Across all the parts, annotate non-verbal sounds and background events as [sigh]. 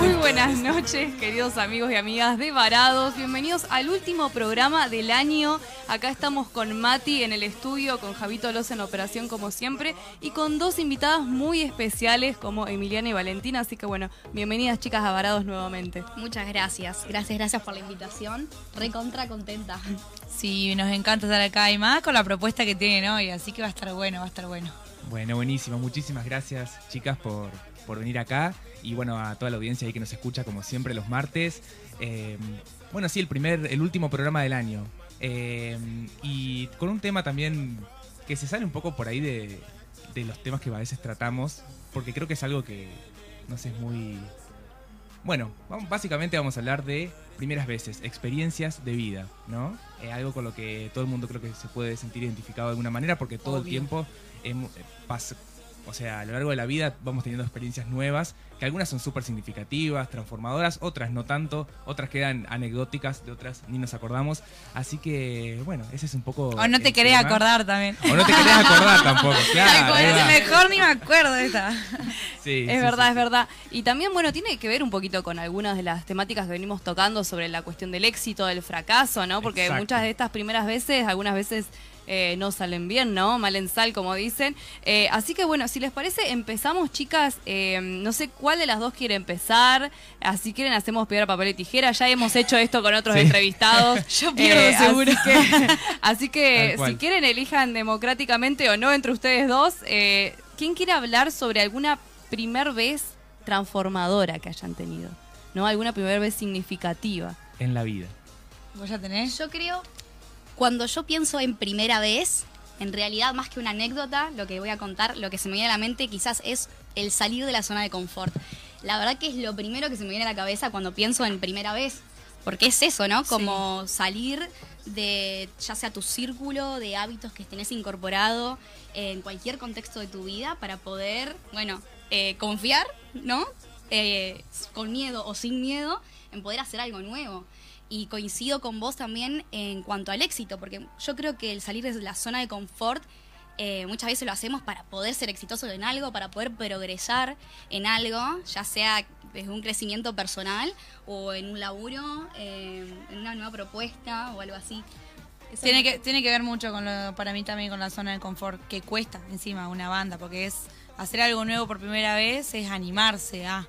Muy buenas noches, queridos amigos y amigas de Varados. Bienvenidos al último programa del año. Acá estamos con Mati en el estudio, con Javito Los en operación como siempre y con dos invitadas muy especiales como Emiliana y Valentina. Así que bueno, bienvenidas chicas a Varados nuevamente. Muchas gracias. Gracias, gracias por la invitación. Recontra contenta. Sí, nos encanta estar acá y más con la propuesta que tienen hoy, así que va a estar bueno, va a estar bueno. Bueno, buenísimo. Muchísimas gracias, chicas, por, por venir acá. Y bueno, a toda la audiencia ahí que nos escucha, como siempre, los martes. Eh, bueno, sí, el primer, el último programa del año. Eh, y con un tema también que se sale un poco por ahí de, de los temas que a veces tratamos, porque creo que es algo que, no sé, es muy... Bueno, vamos- básicamente vamos a hablar de primeras veces, experiencias de vida, ¿no? Eh, algo con lo que todo el mundo creo que se puede sentir identificado de alguna manera, porque todo el tiempo eh, pas- o sea, a lo largo de la vida vamos teniendo experiencias nuevas, que algunas son súper significativas, transformadoras, otras no tanto, otras quedan anecdóticas, de otras ni nos acordamos. Así que, bueno, ese es un poco... O no te querés tema. acordar también. O no te querés acordar tampoco, [laughs] claro. va. mejor ni me acuerdo de esta. [laughs] Sí, Es sí, verdad, sí, es verdad. Y también, bueno, tiene que ver un poquito con algunas de las temáticas que venimos tocando sobre la cuestión del éxito, del fracaso, ¿no? Porque Exacto. muchas de estas primeras veces, algunas veces eh, no salen bien, ¿no? Mal en sal, como dicen. Eh, así que, bueno, si les parece, empezamos, chicas. Eh, no sé cuál de las dos quiere empezar. Así quieren, hacemos piedra, papel y tijera. Ya hemos hecho esto con otros Sí. entrevistados. [laughs] Yo pierdo, Eh, seguro. Así que, así que si quieren, elijan democráticamente o no entre ustedes dos. Eh, ¿Quién quiere hablar sobre alguna primer vez transformadora que hayan tenido? ¿No? Alguna primer vez significativa. En la vida. ¿Vos ya tenés? Yo creo, cuando yo pienso en primera vez, en realidad más que una anécdota, lo que voy a contar, lo que se me viene a la mente quizás es el salir de la zona de confort. La verdad que es lo primero que se me viene a la cabeza cuando pienso en primera vez. Porque es eso, ¿no? Como salir de ya sea tu círculo de hábitos que tenés incorporado en cualquier contexto de tu vida para poder, bueno, eh, confiar, ¿no? Eh, con miedo o sin miedo en poder hacer algo nuevo. Y coincido con vos también en cuanto al éxito, porque yo creo que el salir de la zona de confort eh, muchas veces lo hacemos para poder ser exitosos en algo, para poder progresar en algo, ya sea desde un crecimiento personal o en un laburo, eh, en una nueva propuesta o algo así. Eso Tiene que, tiene que ver mucho con lo, para mí también con la zona de confort, que cuesta encima una banda, porque es hacer algo nuevo por primera vez, es animarse a.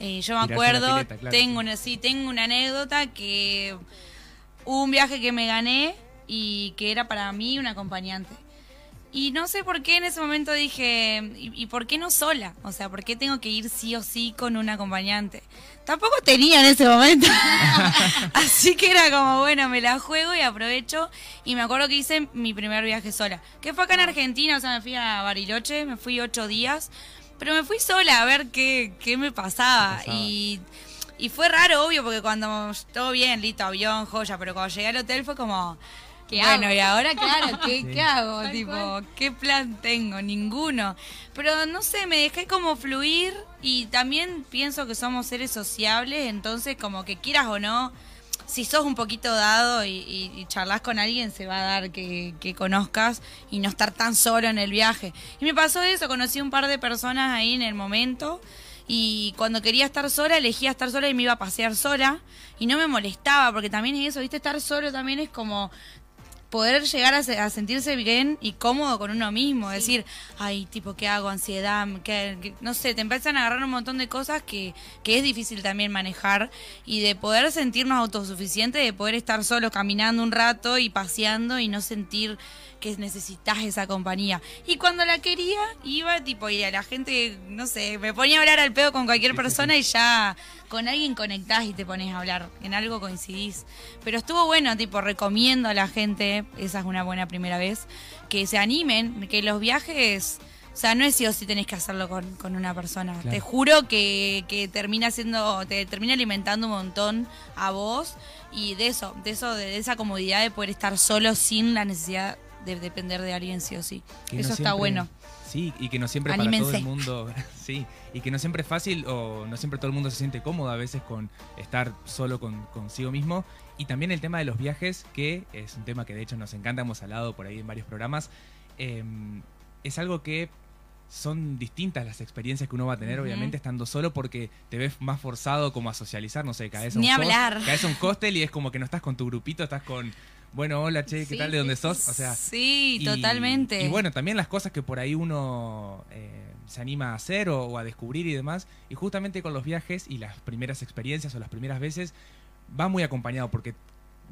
Eh, yo me acuerdo, pileta, claro, tengo una, sí, tengo una anécdota que hubo un viaje que me gané y que era para mí un acompañante. Y no sé por qué en ese momento dije, ¿y, y por qué no sola? O sea, ¿por qué tengo que ir sí o sí con un acompañante? Tampoco tenía en ese momento. [laughs] Así que era como, bueno, me la juego y aprovecho. Y me acuerdo que hice mi primer viaje sola. Que fue acá en Argentina, o sea, me fui a Bariloche, me fui ocho días. Pero me fui sola a ver qué, qué me pasaba. Y, y fue raro, obvio, porque cuando todo bien, listo, avión, joya, pero cuando llegué al hotel fue como... ¿Qué bueno, hago? y ahora, claro, [laughs] ¿qué, Sí. qué hago? Tal tipo, cual. ¿qué plan tengo? Ninguno. Pero no sé, me dejé como fluir y también pienso que somos seres sociables, entonces como que quieras o no, si sos un poquito dado y, charlas con alguien, se va a dar que, que conozcas y no estar tan solo en el viaje. Y me pasó eso, conocí un par de personas ahí en el momento y cuando quería estar sola, elegía estar sola y me iba a pasear sola y no me molestaba, porque también es eso, ¿viste? Estar solo también es como poder llegar a, a sentirse bien y cómodo con uno mismo, decir, ay, tipo, ¿qué hago? Ansiedad, ¿qué- qué-?". no sé, te empiezan a agarrar un montón de cosas que, que es difícil también manejar y de poder sentirnos autosuficientes, de poder estar solo caminando un rato y paseando y no sentir que necesitas esa compañía. Y cuando la quería, iba tipo, y a la gente, no sé, me ponía a hablar al pedo con cualquier persona y ya con alguien conectás y te pones a hablar, en algo coincidís. Pero estuvo bueno, tipo, recomiendo a la gente, esa es una buena primera vez, que se animen, que los viajes... O sea, no es sí o sí tenés que hacerlo con, con una persona. Claro. Te juro que, que termina siendo, te termina alimentando un montón a vos y de eso, de eso, de esa comodidad de poder estar solo sin la necesidad de depender de alguien sí o sí. Que no eso está bueno. Sí, y que no siempre para todo Anímense. el mundo, [laughs] sí, y que no siempre es fácil o no siempre todo el mundo se siente cómodo a veces con estar solo con, consigo mismo. Y también el tema de los viajes, que es un tema que de hecho nos encanta, hemos hablado por ahí en varios programas, eh, es algo que son distintas las experiencias que uno va a tener, obviamente, estando solo, porque te ves más forzado como a socializar, no sé, caes a un, Ni hablar. caes a un hostel y es como que no estás con tu grupito, estás con, bueno, hola, che, ¿qué Sí, tal? ¿De dónde sos? O sea, sí, y- totalmente. Y bueno, también las cosas que por ahí uno eh, se anima a hacer o, o a descubrir y demás. Y justamente con los viajes y las primeras experiencias o las primeras veces va muy acompañado porque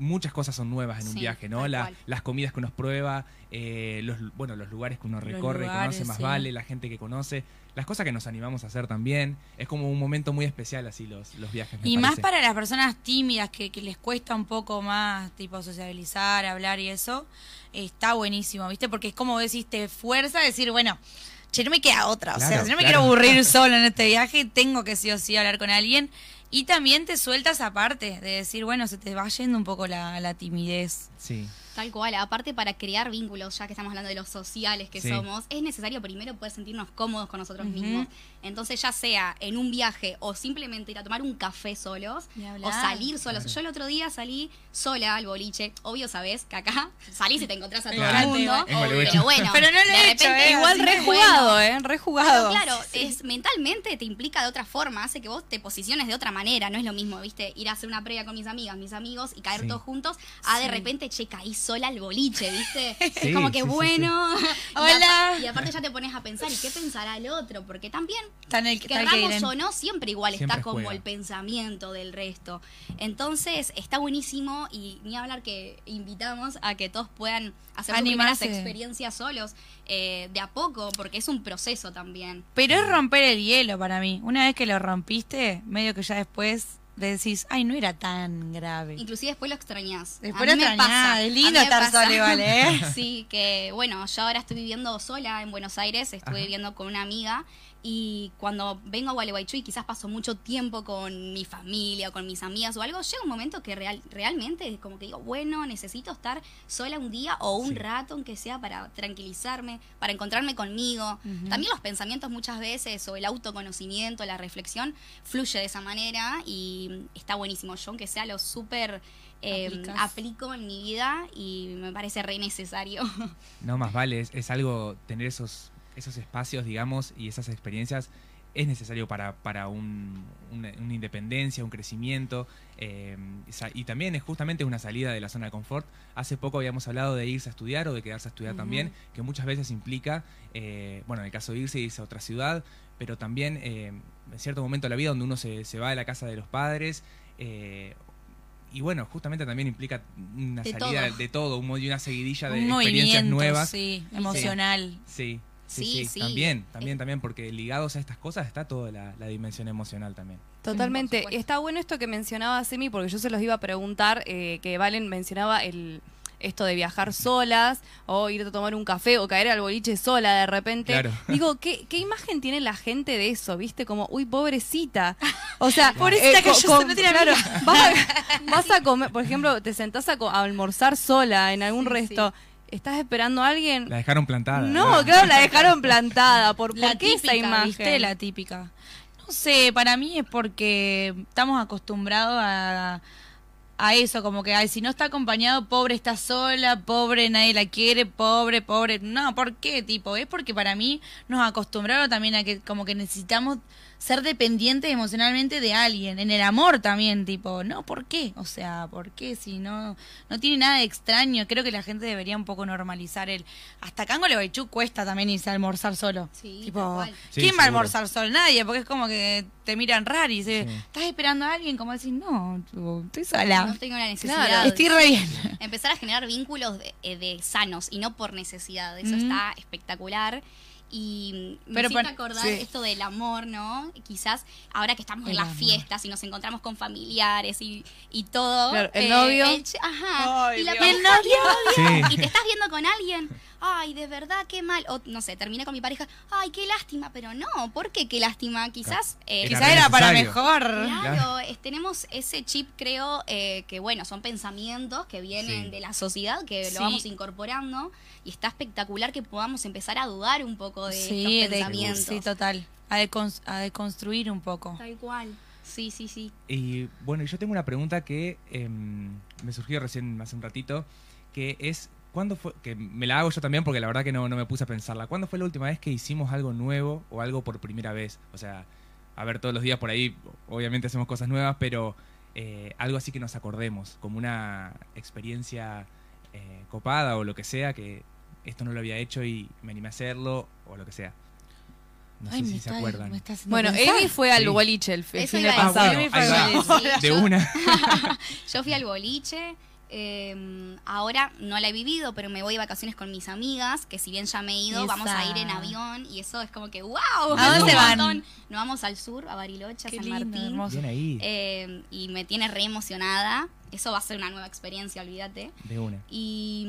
muchas cosas son nuevas en un Sí, viaje, ¿no? La- las comidas que uno prueba, eh, los, bueno, los lugares que uno recorre, lugares, conoce más sí. vale, la gente que conoce, las cosas que nos animamos a hacer también. Es como un momento muy especial así los, los viajes. me Y más para las personas tímidas que, que les cuesta un poco más, tipo, sociabilizar, hablar y eso, está buenísimo, ¿viste? Porque es como decís, te fuerza a decir, bueno, che, no me queda otra. o sea, si no me claro. quiero aburrir [laughs] solo en este viaje, tengo que sí o sí hablar con alguien. Y también te sueltas aparte de decir, bueno, se te va yendo un poco la, timidez. Sí, Tal cual, aparte para crear vínculos, ya que estamos hablando de los sociales que Sí. somos, es necesario primero poder sentirnos cómodos con nosotros mismos. Entonces, ya sea en un viaje o simplemente ir a tomar un café solos o salir solos. Claro. Yo el otro día salí sola al boliche. Obvio, sabes que acá salís y te encontrás a todo Claro. el mundo. Pero bueno, Pero no lo de he hecho, repente ¿eh? Igual Así re que jugado, ¿eh? Re Pero jugado. claro, es, mentalmente te implica de otra forma, hace que vos te posiciones de otra manera. No es lo mismo, viste, ir a hacer una previa con mis amigas, mis amigos y caer Sí. todos juntos. A de repente, che, caí sola al boliche, viste. [laughs] Sí, es como que sí, sí, bueno. [laughs] Y Hola. Y, aparte ya te pones a pensar, ¿y qué pensará el otro? Porque también, en el, querramos o no, siempre igual Siempre está como juega. el pensamiento del resto. Entonces, está buenísimo y ni hablar que invitamos a que todos puedan hacer sus primeras experiencias solos eh, de a poco, porque es un proceso también. Pero es romper el hielo para mí. Una vez que lo rompiste, medio que ya después decís, ay, no era tan grave. Inclusive después lo extrañás. Después lo extrañás, pasa, es lindo estar sola igual, ¿eh? [laughs] Sí, que bueno, yo ahora estoy viviendo sola en Buenos Aires, estuve Ajá. viviendo con una amiga y cuando vengo a Gualeguaychú y quizás paso mucho tiempo con mi familia o con mis amigas o algo, llega un momento que real, realmente es como que digo, bueno, necesito estar sola un día o un Sí. rato, aunque sea para tranquilizarme, para encontrarme conmigo. También los pensamientos muchas veces o el autoconocimiento, la reflexión, fluye de esa manera y está buenísimo. Yo, aunque sea lo súper... eh, aplico en mi vida y me parece re necesario. [laughs] No más vale, es, es algo tener esos, esos espacios, digamos, y esas experiencias es necesario para, para un- una, una independencia, un crecimiento, eh, y también es justamente una salida de la zona de confort. Hace poco habíamos hablado de irse a estudiar o de quedarse a estudiar también, que muchas veces implica, eh, bueno, en el caso de irse, irse a otra ciudad, pero también eh, en cierto momento de la vida donde uno se, se va de la casa de los padres, eh, y bueno, justamente también implica una De salida todo. de todo, un una seguidilla de Un experiencias nuevas. sí, emocional. Sí, sí, Sí, sí, sí. también, también, Es- también, porque ligados a estas cosas está toda la, la dimensión emocional también. Totalmente. Supuesto. Está bueno esto que mencionaba Semi, porque yo se los iba a preguntar, eh, que Valen mencionaba el esto de viajar solas o irte a tomar un café o caer al boliche sola de repente. Claro. Digo, ¿qué, ¿qué imagen tiene la gente de eso? ¿Viste? Como, uy, pobrecita. O sea, [laughs] Pobrecita que co- yo no tiene claro, vas a, [laughs] vas a comer, por ejemplo, te sentás a, co- a almorzar sola en algún Sí, resto. ¿Estás esperando a alguien? La dejaron plantada. No, claro, la dejaron plantada. ¿Por, La por qué esa típica, imagen? ¿viste? La típica. No sé, para mí es porque estamos acostumbrados a, a eso, como que, ay, si no está acompañado, pobre está sola, pobre nadie la quiere, pobre, pobre. No, ¿por qué, tipo? Es porque para mí nos acostumbraron también a que como que necesitamos ser dependientes emocionalmente de alguien, en el amor también, tipo, no, ¿por qué? O sea, ¿por qué? Si no, no tiene nada de extraño, creo que la gente debería un poco normalizar el... Hasta acá en Gualeguaychú cuesta también irse a almorzar solo. Sí, Tipo. Sí, ¿quién va a almorzar solo? Nadie, porque es como que te miran raro y dice, Sí. ¿estás esperando a alguien? Como decir, no, tipo, estoy sola. No tengo la necesidad. Claro, Estoy re bien. Empezar a generar vínculos de, eh, de sanos y no por necesidad. Eso Mm. está espectacular. Y me Pero acordar sí. esto del amor, ¿no? Quizás ahora que estamos El en las amor. fiestas y nos encontramos con familiares y, y todo. Claro, el novio. ch- ajá. Ay, y la pareja, El novio. Sí. y te estás viendo con alguien, ay, de verdad, qué mal. O no sé, terminé con mi pareja, ay, qué lástima, pero no, ¿por qué qué lástima? Quizás. eh, Era Quizás era para mejor. Claro, es- tenemos ese chip, creo, eh, que bueno, son pensamientos que vienen Sí. de la sociedad, que Sí. lo vamos incorporando y está espectacular que podamos empezar a dudar un poco de Sí, estos de- pensamientos. sí, total. A deconstruir un poco. Tal cual. Sí, sí, sí. Y bueno, yo tengo una pregunta que em, me surgió recién hace un ratito, que es ¿cuándo fue? Que me la hago yo también porque la verdad que no, no me puse a pensarla. ¿Cuándo fue la última vez que hicimos algo nuevo o algo por primera vez? O sea, a ver, todos los días por ahí, obviamente hacemos cosas nuevas, pero eh, algo así que nos acordemos, como una experiencia eh, copada o lo que sea, que esto no lo había hecho y me animé a hacerlo o lo que sea. No Ay, sé si está- se acuerdan. Bueno. Emi fue al Sí. boliche el, fin de pasado. de una. [laughs] Yo fui al boliche. Eh, ahora no la he vivido, pero me voy de vacaciones con mis amigas, que si bien ya me he ido, vamos a ir en avión y eso es como que ¡wow! ¿A dónde van? Nos vamos al sur, a Bariloche, a San lindo, Martín. ahí, eh, y me tiene re emocionada. Eso va a ser una nueva experiencia, olvídate. de una. Y,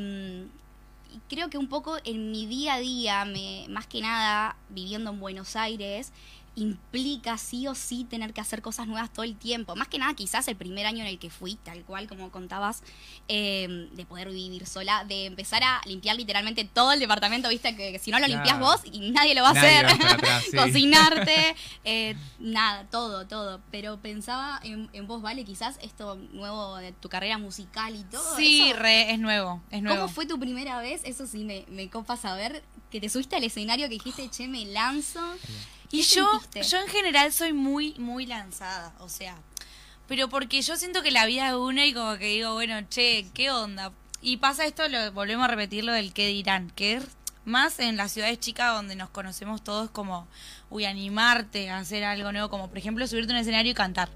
y creo que un poco en mi día a día, me, más que nada viviendo en Buenos Aires, implica sí o sí tener que hacer cosas nuevas todo el tiempo. Más que nada quizás el primer año en el que fui, tal cual como contabas, eh, de poder vivir sola, de empezar a limpiar literalmente todo el departamento, viste, que, que si no lo limpias Claro. vos y nadie lo va a Nadie hacer. va a estar [laughs] atrás, sí. Cocinarte, [laughs] eh, nada, todo, todo. Pero pensaba en, en vos, Vale, quizás esto nuevo de tu carrera musical y todo. Sí, eso- re, es nuevo, es nuevo. ¿Cómo fue tu primera vez? Eso sí me, me copa saber. Que te subiste al escenario, que dijiste, che, me lanzo. Y ¿Qué yo, sentiste? yo en general soy muy, muy lanzada, o sea, pero porque yo siento que la vida es una y como que digo, bueno, che, ¿qué onda? Y pasa esto, lo volvemos a repetir lo del qué dirán, que es más en las ciudades chicas donde nos conocemos todos como, uy, animarte a hacer algo nuevo, como por ejemplo subirte a un escenario y cantar.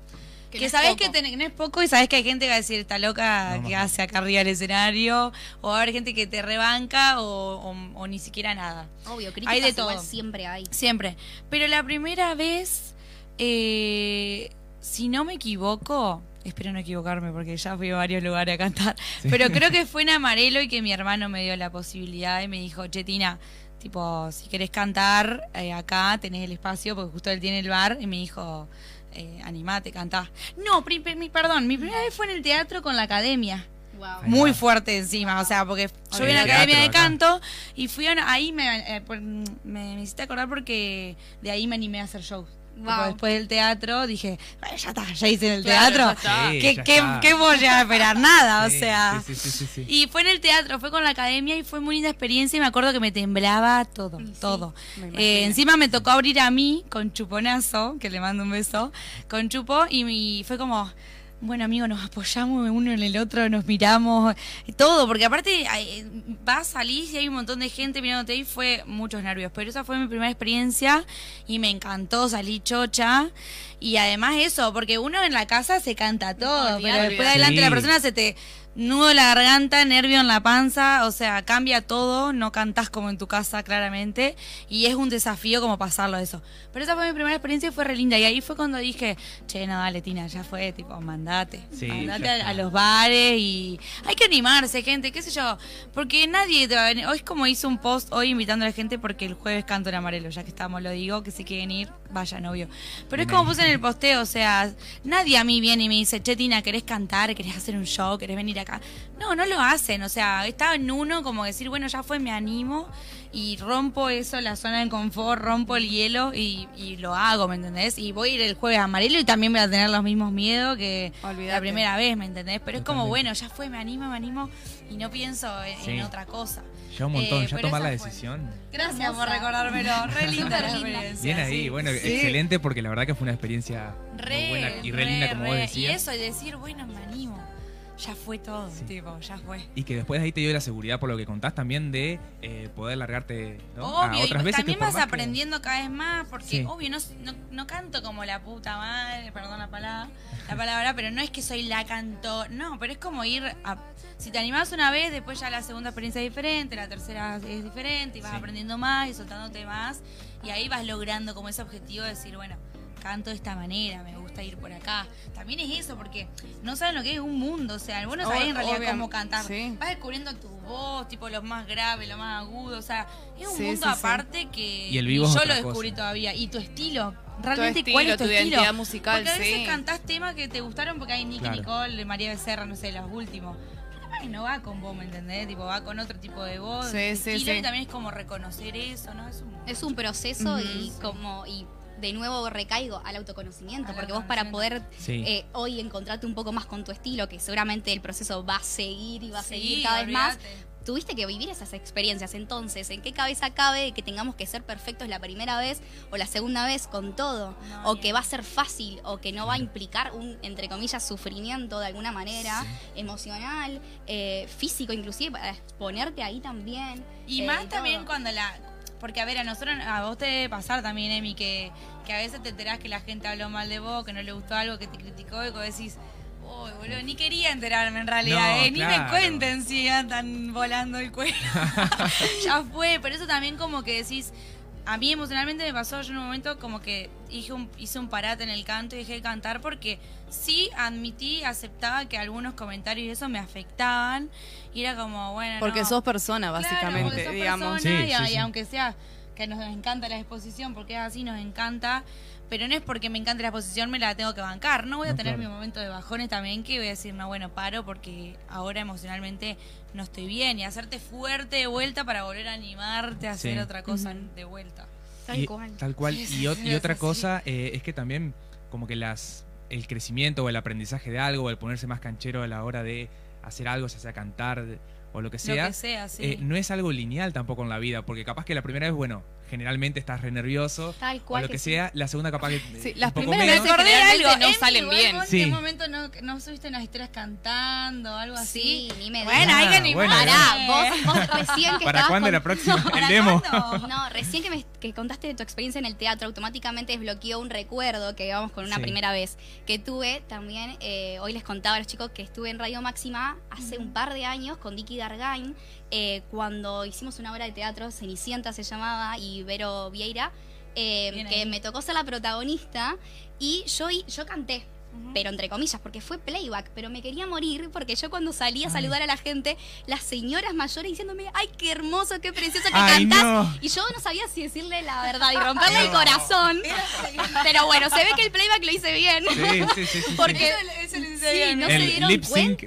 Que Que, sabes poco. que, ten- que no es poco y sabes que hay gente que va a decir, está loca, No, que hace acá arriba del escenario, o va a haber gente que te rebanca o, o- o ni siquiera nada. Obvio, críticas Hay de igual todo. siempre hay. Siempre. Pero la primera vez, eh, si no me equivoco, espero no equivocarme porque ya fui a varios lugares a cantar, Sí. pero creo que [laughs] fue en Amarelo y que mi hermano me dio la posibilidad y me dijo, Chetina, tipo, si querés cantar eh, acá, tenés el espacio, porque justo él tiene el bar, y me dijo, eh, animate, cantá. No, pri- pri- mi- perdón, mi primera vez fue en el teatro con la academia Wow. Muy fuerte encima, o sea, porque yo vi en la academia de acá. canto y fui a una- ahí me, eh, por- me, me hiciste acordar porque de ahí me animé a hacer shows. Wow. después del teatro dije, "Bueno, ya está, ya hice en el Claro, teatro. Sí, ¿Qué, qué, voy a esperar? Nada, Sí, o sea. Sí, sí, sí, sí, sí. Y fue en el teatro, fue con la academia y fue muy linda experiencia y me acuerdo que me temblaba todo, Sí, todo. me. Eh, encima me tocó abrir a mí con Chuponazo, que le mando un beso, con Chupo y, mi- fue como, bueno amigo, nos apoyamos uno en el otro, nos miramos, y todo, porque aparte vas, salís y hay un montón de gente mirándote y fue muchos nervios, pero esa fue mi primera experiencia y me encantó, salí chocha. Y además eso, porque uno en la casa se canta todo, pero después adelante la persona se te nudo la garganta, nervio en la panza, o sea, cambia todo, no cantás como en tu casa claramente y es un desafío como pasarlo eso. Pero esa fue mi primera experiencia y fue re linda y ahí fue cuando dije, che, no, dale, Tina, ya fue, tipo, mandate, Sí, mandate a, a los bares y hay que animarse, gente, qué sé yo, porque nadie te va a venir. Hoy es como hice un post hoy invitando a la gente porque el jueves canto en amarelo, ya que estamos, lo digo, que si quieren ir, vayan, obvio. Pero es como puse en el posteo, o sea, nadie a mí viene y me dice, che, Tina, ¿querés cantar? ¿Querés hacer un show? ¿Querés venir acá? No, no lo hacen, o sea, estaba en uno como decir, bueno, ya fue, me animo y rompo eso, la zona de confort, rompo el hielo y, y lo hago, ¿me entendés? Y voy a ir el jueves a amarelo y también voy a tener los mismos miedos que la primera vez, ¿me entendés? Pero es como, bueno, ya fue, me animo, me animo y no pienso en, Sí. en otra cosa. Ya un montón, Eh, ya tomar la decisión. Gracias por Hermosa. recordármelo, re [laughs] linda la experiencia. Bien ahí, sí. bueno, Sí. excelente porque la verdad que fue una experiencia Re, muy buena y re, re, linda como vos decías. Y eso, y decir, bueno, me animo. Ya fue todo, Sí. tipo, ya fue. Y que después de ahí te dio la seguridad, por lo que contás, también de eh, poder largarte ¿no? Obvio, a otras y veces. también que vas que- aprendiendo cada vez más, porque Sí. obvio, no, no, no canto como la puta madre, perdón la palabra, la palabra, pero no es que soy la cantor, no, pero es como ir a... Si te animás una vez, después ya la segunda experiencia es diferente, la tercera es diferente, y vas Sí. aprendiendo más y soltándote más, y ahí vas logrando como ese objetivo de decir, bueno, canto de esta manera, me gusta ir por acá. También es eso, porque no saben lo que es un mundo, o sea, vos no sabés en realidad cómo cantar. sí. Vas descubriendo tu voz, tipo lo más grave, lo más agudo, o sea, es un Sí, mundo sí, sí. aparte que Y el vivo ni es yo lo descubrí cosa. todavía. Y tu estilo, Tu realmente estilo, cuál es tu, tu estilo. identidad musical, porque a veces sí. cantás temas que te gustaron porque hay Nicky Claro. Nicole, María Becerra, no sé, los últimos. Pero capaz que no va con vos, ¿me entendés? Tipo, va con otro tipo de voz, Sí, sí, estilo, sí. y también es como reconocer eso, ¿no? Es un Es un proceso y como y de nuevo recaigo al autoconocimiento, Al porque vos para poder Sí. eh, hoy encontrarte un poco más con tu estilo, que seguramente el proceso va a seguir y va a seguir cada vez más, tuviste que vivir esas experiencias. Entonces, ¿en qué cabeza cabe que tengamos que ser perfectos la primera vez o la segunda vez con todo? No, o que va a ser fácil o que no va a implicar un, entre comillas, sufrimiento de alguna manera, emocional, eh, físico inclusive, para exponerte ahí también. Y eh, más también cuando la... Porque, a ver, a nosotros, a vos te debe pasar también, Emi, que, que a veces te enterás que la gente habló mal de vos, que no le gustó algo, que te criticó y que decís, uy, boludo, ni quería enterarme en realidad, No, eh, ni me cuenten si andan volando el cuero. [laughs] [laughs] ya fue, pero eso también como que decís, a mí emocionalmente me pasó, yo en un momento como que hice un, hice un parate en el canto y dejé de cantar porque sí admití, aceptaba que algunos comentarios y eso me afectaban y era como, bueno, Porque no. sos persona, básicamente, sos digamos. persona Sí, y, sí, y sí. aunque sea que nos encanta la exposición, porque es así, nos encanta, pero no es porque me encante la exposición, me la tengo que bancar. No voy a No, tener claro. mi momento de bajones también, que voy a decir, no, bueno, paro porque ahora emocionalmente no estoy bien. Y hacerte fuerte de vuelta para volver a animarte a hacer Sí. otra cosa de vuelta. Tal Y- cual. Tal cual. Sí, y, otra cosa eh, es que también como que las el crecimiento o el aprendizaje de algo o el ponerse más canchero a la hora de hacer algo, ya sea cantar o lo que sea, Lo que sea, sí. eh, no es algo lineal tampoco en la vida, porque capaz que la primera vez, bueno, generalmente estás re nervioso Tal o cual lo que, sea, la segunda capaz que Sí, las primeras veces algo, no salen bien. ¿En Sí. qué momento no, no subiste unas historias cantando algo así? Sí, ni me Bueno, hay que animar. bueno, Pará, vos, vos recién que ¿Para estabas cuándo con- la próxima? ¿Para el demo. cuándo? [laughs] No, recién que, me, que contaste de tu experiencia en el teatro, automáticamente desbloqueó un recuerdo que íbamos con una Sí. primera vez que tuve también. eh, hoy les contaba a los chicos que estuve en Radio Máxima hace un par de años con Vicky Dargain, eh, cuando hicimos una obra de teatro, Cenicienta se llamaba, y Vero Vieira, eh, que me tocó ser la protagonista y yo, yo canté. Pero entre comillas, porque fue playback, pero me quería morir porque yo cuando salí a saludar a la gente, las señoras mayores diciéndome, ay, qué hermoso, qué precioso que Ay, cantás. no. Y yo no sabía si decirle la verdad y romperle el corazón. Pero bueno, se ve que el playback lo hice bien. Sí, sí, sí. Porque Eso lo hice bien. no se dieron sync,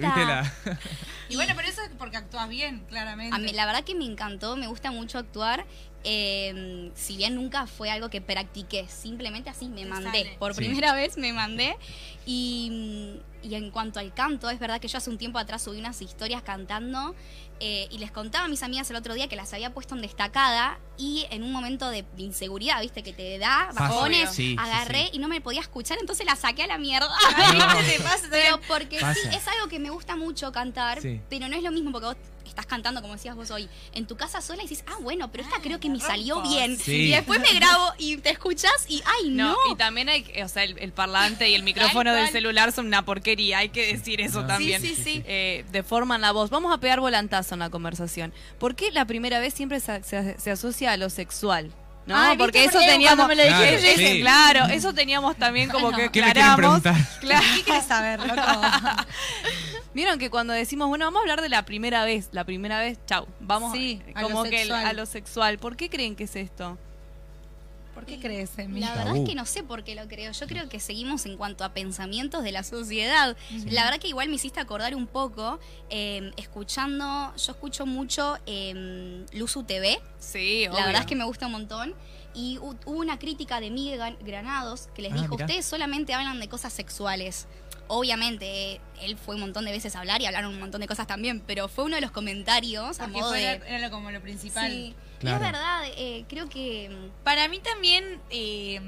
Y bueno, pero eso es porque actúas bien, claramente. a mí, la verdad que me encantó, me gusta mucho actuar. eh, si bien nunca fue algo que practiqué, simplemente así me Te mandé. sale. Por Sí. primera vez me mandé. Y, y en cuanto al canto, es verdad que yo hace un tiempo atrás subí unas historias cantando eh, y les contaba a mis amigas el otro día que las había puesto en destacada y en un momento de inseguridad, viste, que te da bajones, Sí, agarré sí. y no me podía escuchar, entonces la saqué a la mierda. [laughs] No. ¿Qué te pasa? Pero porque sí, es algo que me gusta mucho cantar, pero no es lo mismo porque vos estás cantando, como decías vos hoy, en tu casa sola y dices, ah, bueno, pero esta Ah, creo que me salió rompo. bien. Sí. Y después me grabo y te escuchas y, ay, no. No, y también hay, que- o sea, el, el parlante y el [laughs] micrófono del celular son una porquería, hay que decir eso No. también. Sí, sí, sí. Eh, deforman la voz. Vamos a pegar volantazo en la conversación. ¿Por qué la primera vez siempre se, se- se asocia a lo sexual? ¿No? Porque eso teníamos. me lo dije- Claro, eso teníamos también como [laughs] que ¿Qué aclaramos. preguntar? Claro. ¿Qué quieres saber, loco? [laughs] Vieron que cuando decimos, bueno, vamos a hablar de la primera vez, la primera vez, chau, vamos Sí, a, a como lo que el- a lo sexual. ¿Por qué creen que es esto? ¿Por qué crees en mí? La verdad es que no sé por qué lo creo. Yo creo que seguimos en cuanto a pensamientos de la sociedad. La verdad que igual me hiciste acordar un poco, eh, escuchando, yo escucho mucho eh, Luzu TV, Sí, La verdad es que me gusta un montón. Y hu- hubo una crítica de Miguel Granados que les Ah, dijo, mirá. ustedes solamente hablan de cosas sexuales. Obviamente, él fue un montón de veces a hablar y hablaron un montón de cosas también, pero fue uno de los comentarios a modo fue, de... era, era lo- como lo principal. Sí. Y es verdad, eh, creo que... mm, Para mí también eh,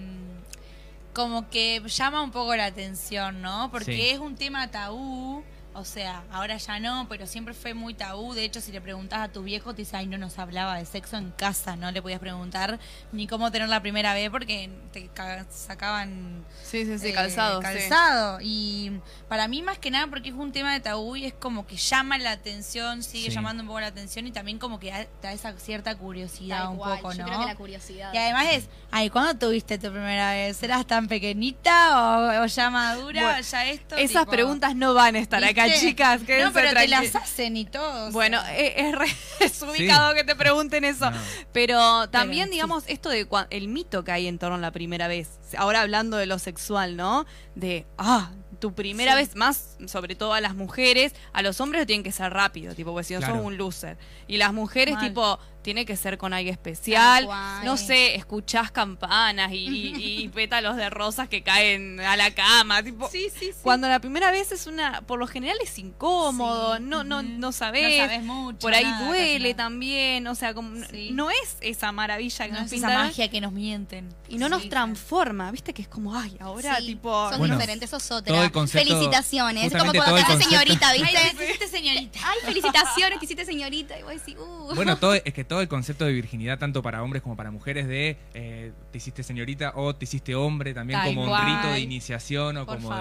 como que llama un poco la atención, ¿no? Porque Sí. es un tema tabú. O sea, ahora ya no, pero siempre fue muy tabú. De hecho, si le preguntas a tu viejo, te dice, ay, no nos hablaba de sexo en casa. No le podías preguntar ni cómo tener la primera vez porque te ca- sacaban Sí, sí, sí, eh, calzado. Y para mí más que nada porque es un tema de tabú y es como que llama la atención, sigue Sí. llamando un poco la atención y también como que da, da esa cierta curiosidad tal un cual, poco, yo ¿no? creo que la curiosidad. Y además es, ay, ¿cuándo tuviste tu primera vez? ¿Eras tan pequeñita o, o ya madura? Bueno, o ya esto? Esas Tipo, preguntas no van a estar acá, ¿viste? chicas. No, pero te las hacen y todo. o sea. Bueno, eh, es, re [laughs] desubicado que te pregunten eso. No. Pero también, digamos, esto de cua- el mito que hay en torno a la primera vez. Ahora hablando de lo sexual, ¿no? De, ah, tu primera Sí. vez, más sobre todo a las mujeres, a los hombres lo tienen que ser rápido, tipo, porque si no Claro. sos un loser. Y las mujeres, Mal. tipo, tiene que ser con alguien especial. No sé, escuchás campanas y, y- y [laughs] pétalos de rosas que caen a la cama. Tipo, Sí, sí, sí. Cuando la primera vez es una, por lo general es incómodo, Sí. no, no, no sabés. No sabés mucho, por ahí nada, duele también, o sea, como, Sí. no es esa maravilla que No nos es esa pintaron magia que nos mienten. y no nos transforma, viste que es como, ay, ahora Sí, tipo... sos Bueno, diferente, sos otra. todo el concepto- Felicitaciones. Es como cuando te haces señorita, [laughs] ¿viste? te hiciste señorita. Ay, felicitaciones, que hiciste señorita. Y vos decís, uh. Bueno, todo, es que todo el concepto de virginidad, tanto para hombres como para mujeres, de eh, te hiciste señorita o te hiciste hombre, también Tal como cual. un rito de iniciación o Por como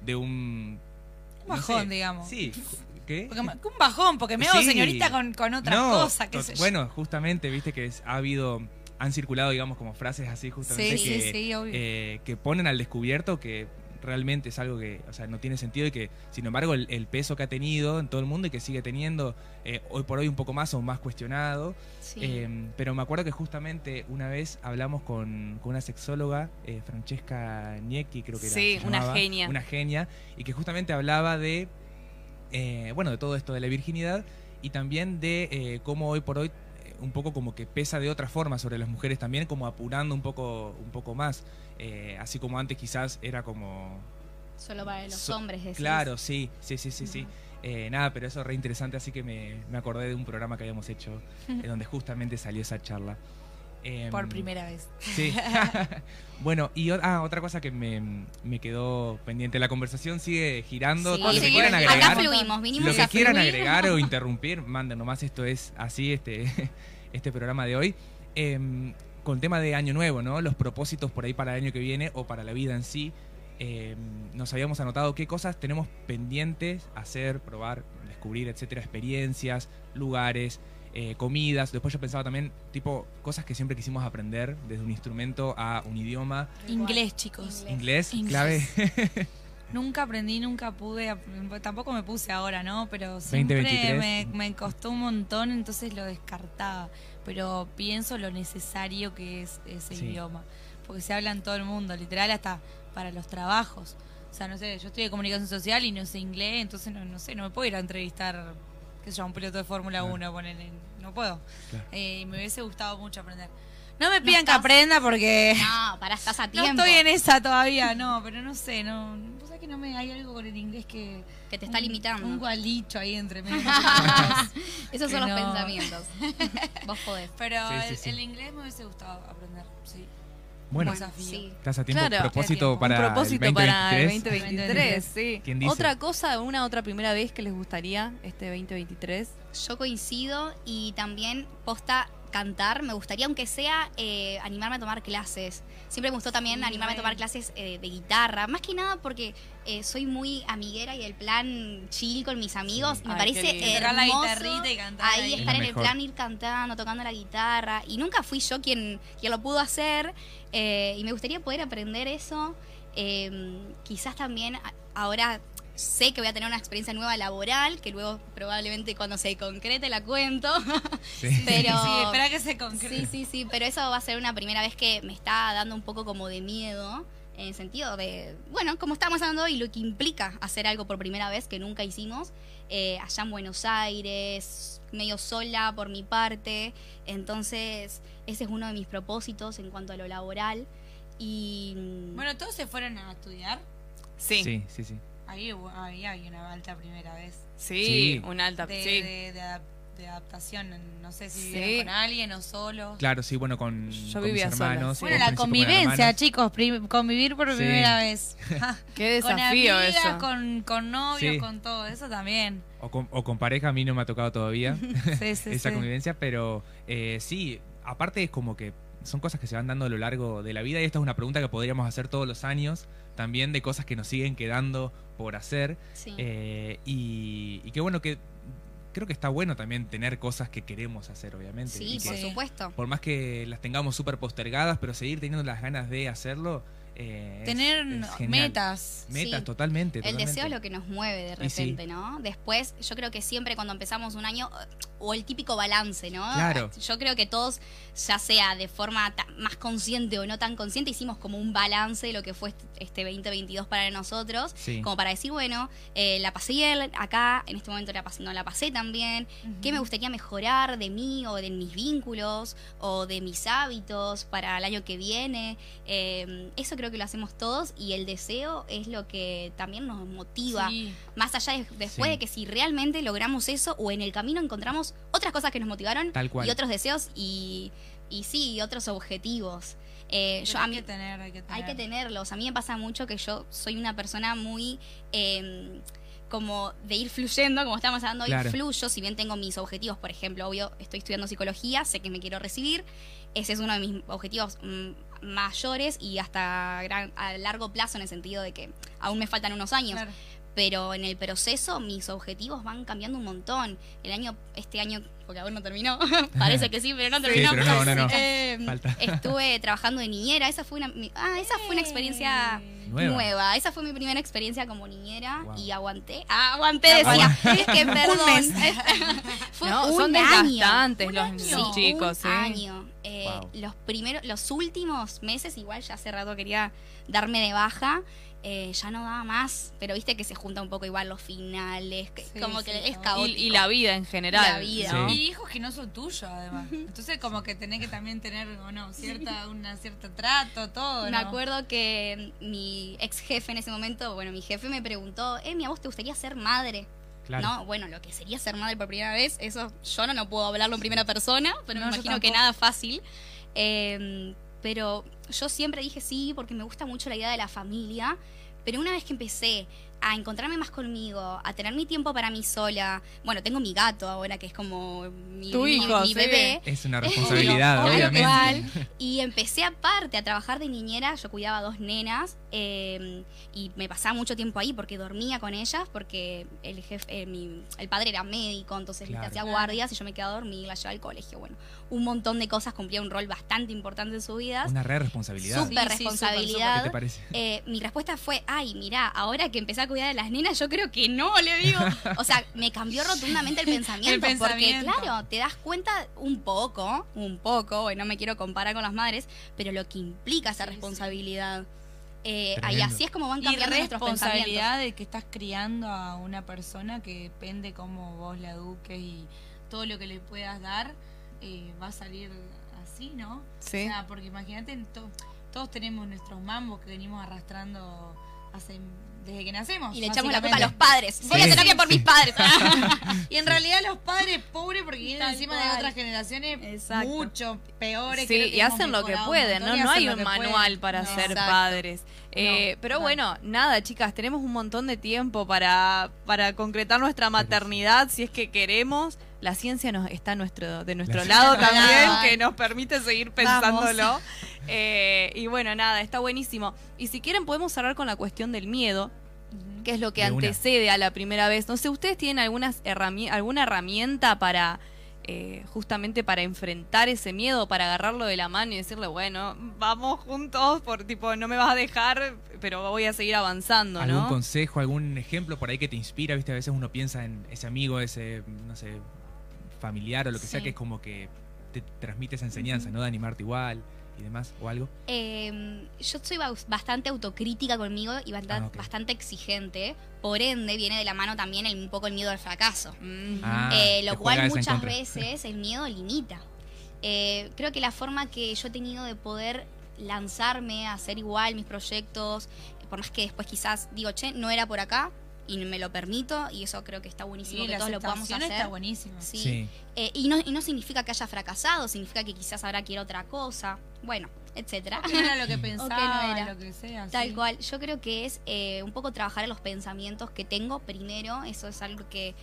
de, un... Un no bajón, sé, digamos. Sí. ¿Qué? Porque un bajón, porque me hago Sí. señorita con, con otra No, cosa, qué sé. Bueno, justamente, viste que es- ha habido, han circulado, digamos, como frases así justamente Sí, que, sí, sí, obvio. eh, que ponen al descubierto que realmente es algo que, o sea, no tiene sentido y que, sin embargo, el, el peso que ha tenido en todo el mundo y que sigue teniendo, eh, hoy por hoy un poco más o más cuestionado. Sí. Eh, pero me acuerdo que justamente una vez hablamos con, con una sexóloga, eh, Francesca Niecki, creo que era. Sí, una genia. Una genia, y que justamente hablaba de, eh, bueno, de todo esto de la virginidad y también de cómo hoy por hoy un poco como que pesa de otra forma sobre las mujeres también, como apurando un poco, un poco más. Eh, así como antes quizás era como... Solo para los so- hombres, decís. Claro, sí, sí, sí, sí, sí. Eh, nada, pero eso es re interesante, así que me, me acordé de un programa que habíamos hecho en donde [laughs] justamente salió esa charla. Em, Por primera vez. Sí. [laughs] [laughs] bueno, y ah, otra cosa que me, me quedó pendiente. La conversación sigue girando. Sí, lo que sí, quieran acá agregar. fluimos, vinimos Lo que a quieran fluir. agregar o interrumpir, manden nomás. Esto es así, este, este programa de hoy. Em, con el tema de Año Nuevo, ¿no? Los propósitos por ahí para el año que viene o para la vida en sí. Em, nos habíamos anotado qué cosas tenemos pendientes hacer, probar, descubrir, etcétera, experiencias, lugares, eh, comidas. Después yo pensaba también, tipo, cosas que siempre quisimos aprender, desde un instrumento a un idioma. Inglés, chicos. Inglés. Inglés, Inglés. clave. [laughs] Nunca aprendí, nunca pude, tampoco me puse ahora, ¿no? Pero siempre 2023. me, me costó un montón, entonces lo descartaba. Pero pienso lo necesario que es ese Sí. idioma. Porque se habla en todo el mundo, literal hasta para los trabajos. O sea, no sé, yo estoy de comunicación social y no sé inglés, entonces no, no sé, no me puedo ir a entrevistar, qué sé yo, a un piloto de Fórmula Claro. 1, ponele, no puedo. Claro. Eh, me hubiese gustado mucho aprender. No me pidan que estás- aprenda porque... No, pará, estás a [laughs] No tiempo. estoy en esa todavía, no, pero no sé, no. Vos sabés que no me. Hay algo con el inglés que. Que te está un- limitando. Un gualicho ahí entre medio. [laughs] Esos son los no. pensamientos. [laughs] Vos podés. pero Sí, sí, el, sí. el inglés me hubiese gustado aprender, sí. Bueno, desafío. estás a tiempo. Claro, propósito tiempo. para un propósito el para el 2023. 2023, sí. ¿Quién dice? Otra cosa, una otra primera vez que les gustaría este 2023. Yo coincido y también posta cantar. Me gustaría, aunque sea, eh, animarme a tomar clases. Siempre me gustó también Sí, animarme a tomar clases eh, de guitarra. Más que nada porque eh, soy muy amiguera y el plan chill con mis amigos. Sí. Me Ay, parece la hermoso guitarrita y cantar ahí ahí. estar Es en el plan, ir cantando, tocando la guitarra. Y nunca fui yo quien, quien lo pudo hacer. eh, y me gustaría poder aprender eso. Eh, quizás también ahora sé que voy a tener una experiencia nueva laboral, que luego probablemente cuando se concrete la cuento. [laughs] Sí. Pero- Sí, espera que se concrete. Sí, sí, sí, pero eso va a ser una primera vez que me está dando un poco como de miedo, en el sentido de, bueno, como estamos hablando hoy, lo que implica hacer algo por primera vez que nunca hicimos, eh, allá en Buenos Aires, medio sola por mi parte, entonces ese es uno de mis propósitos en cuanto a lo laboral. Y mm, Bueno, todos se fueron a estudiar. Sí, sí, Sí, sí, sí. Ahí, había una alta primera vez. Sí. un alta. De, sí. de, de adap- de adaptación. No sé si Sí. con alguien o solos. Claro, sí, bueno, con, Yo con vivía mis sola. hermanos. Bueno, la con convivencia, chicos, convivir por Sí. primera vez. [laughs] Qué con desafío amigas, eso. con, con novios, Sí. con todo, eso también. O con, o con pareja, a mí no me ha tocado todavía [laughs] Sí, [laughs] sí, esa sí. convivencia, pero eh, sí, aparte es como que son cosas que se van dando a lo largo de la vida y esta es una pregunta que podríamos hacer todos los años, también de cosas que nos siguen quedando por hacer. sí. Eh, y, y qué bueno que creo que está bueno también tener cosas que queremos hacer, obviamente. sí, y que por supuesto. por más que las tengamos súper postergadas, pero seguir teniendo las ganas de hacerlo, eh, Tener es metas. Metas, Sí. totalmente. El totalmente. deseo es lo que nos mueve de sí. repente, ¿no? Después, yo creo que siempre cuando empezamos un año, o el típico balance, ¿no? Claro. Yo creo que todos, ya sea de forma más consciente o no tan consciente, hicimos como un balance de lo que fue este 2022 para nosotros. Sí. Como para decir, bueno, eh, la pasé bien acá, en este momento la pasé, no la pasé tan bien. ¿Qué me gustaría mejorar de mí o de mis vínculos o de mis hábitos para el año que viene? Eh, eso creo que lo hacemos todos y el deseo es lo que también nos motiva. Sí. Más allá de, después Sí. de que si realmente logramos eso o en el camino encontramos otras cosas que nos motivaron Tal cual. y otros deseos y, y sí, y otros objetivos. Eh, yo, Pero a hay mí, que tener, hay que tener. hay que tenerlos. A mí me pasa mucho que yo soy una persona muy eh, como de ir fluyendo, como estamos hablando hoy, Claro. fluyo, si bien tengo mis objetivos, por ejemplo, obvio, estoy estudiando psicología, sé que me quiero recibir, ese es uno de mis objetivos mm, mayores y hasta gran- a largo plazo en el sentido de que aún me faltan unos años Claro. Pero en el proceso mis objetivos van cambiando un montón. El año, este año, porque aún no terminó, [laughs] parece que sí, pero no Sí, terminó. pero no, no, no. Eh, Falta. Estuve trabajando de niñera, esa fue una, mi- ah, esa fue una experiencia Nueva. nueva. Esa fue mi primera experiencia como niñera Wow. y aguanté, ah, aguanté, decía, es que perdón, [laughs] fue No, un son año. desgastantes Un los, año. los Sí, chicos, un ¿eh? año. Eh, Wow. Los primeros, los últimos meses, igual ya hace rato quería darme de baja. Eh, ya no daba más, pero viste que se junta un poco igual los finales, que Sí, como sí, que es caótico. Y, y la vida en general. La vida. Y hijos que no son tuyos, además. Entonces, como que tenés que también tener, o no, cierta, una cierto trato, todo. Me acuerdo que mi ex jefe en ese momento, bueno, mi jefe me preguntó, Emi, ¿a vos te gustaría ser madre? Claro. No, bueno, lo que sería ser madre por primera vez, eso yo no, no puedo hablarlo en primera persona, pero No, me imagino que nada fácil. Eh, pero yo siempre dije sí, porque me gusta mucho la idea de la familia. Pero una vez que empecé a encontrarme más conmigo, a tener mi tiempo para mí sola, bueno, tengo mi gato ahora que es como mi, Tu hijo, mi bebé. Es una [laughs] responsabilidad, Obvio, obviamente. igual. [laughs] Y empecé aparte a trabajar de niñera, yo cuidaba a dos nenas eh, y me pasaba mucho tiempo ahí porque dormía con ellas, porque el jefe, eh, mi- el padre era médico, entonces. Claro. hacía guardias y yo me quedaba a dormir, la llevaba al colegio, bueno, un montón de cosas, cumplía un rol bastante importante en sus vidas. Una re responsabilidad. Súper Sí, sí, responsabilidad. ¿Qué te parece? Eh, mi respuesta fue, ay, mira, ahora que empecé a cuidar de las nenas, yo creo que no, le digo. O sea, me cambió rotundamente el pensamiento, [laughs] El pensamiento. porque claro, te das cuenta un poco, un poco, bueno, no me quiero comparar con las madres, pero lo que implica esa Sí, sí. responsabilidad. Eh, y así es como van Y cambiando nuestros pensamientos. responsabilidad de que estás criando a una persona que depende cómo vos la eduques y todo lo que le puedas dar eh, va a salir así, ¿no? Sí. O sea, porque imagínate, to- todos tenemos nuestros mambos que venimos arrastrando hace desde que nacemos. Y le echamos la culpa a los padres. Voy a Sí. terapia por mis padres. [laughs] Y en realidad los padres pobres porque vienen Tal encima de otras generaciones Exacto. mucho peores. Sí, que y hacen lo que pueden, ¿no? No hay un manual para No. ser Exacto. padres. Eh, No, pero no. bueno, nada, chicas, tenemos un montón de tiempo para, para concretar nuestra maternidad si es que queremos. La ciencia nos está nuestro, de nuestro La lado también, que nos permite seguir pensándolo. [laughs] Eh, y bueno, nada, está buenísimo. Y si quieren podemos hablar con la cuestión del miedo, que es lo que De una. antecede a la primera vez. No sé, ¿ustedes tienen algunas herrami- alguna herramienta para eh, justamente para enfrentar ese miedo, para agarrarlo de la mano y decirle, bueno, vamos juntos, por tipo, no me vas a dejar, pero voy a seguir avanzando, ¿Algún consejo, algún ejemplo por ahí que te inspira? ¿Viste? A veces uno piensa en ese amigo, ese, no sé, familiar o lo que sea, que es como que te transmite esa enseñanza, ¿no? De animarte igual y demás, o algo. Eh, yo soy bas- bastante autocrítica conmigo y Ah, bastante exigente. Por ende, viene de la mano también el- un poco el miedo al fracaso. Mm. Ah, Eh, lo cual muchas veces el miedo limita. Eh, creo que la forma que yo he tenido de poder lanzarme a hacer igual mis proyectos, por más que después quizás digo, che, no era por acá y me lo permito y eso creo que está buenísimo Sí, que todos lo podamos hacer. está buenísima. Sí. Sí. Eh, y, no, y no significa que haya fracasado, significa que quizás ahora quiero otra cosa, bueno, etcétera. Que no era lo que [laughs] pensaba, era. lo que sea. Tal sí. cual, yo creo que es eh, un poco trabajar en los pensamientos que tengo primero, eso es algo que,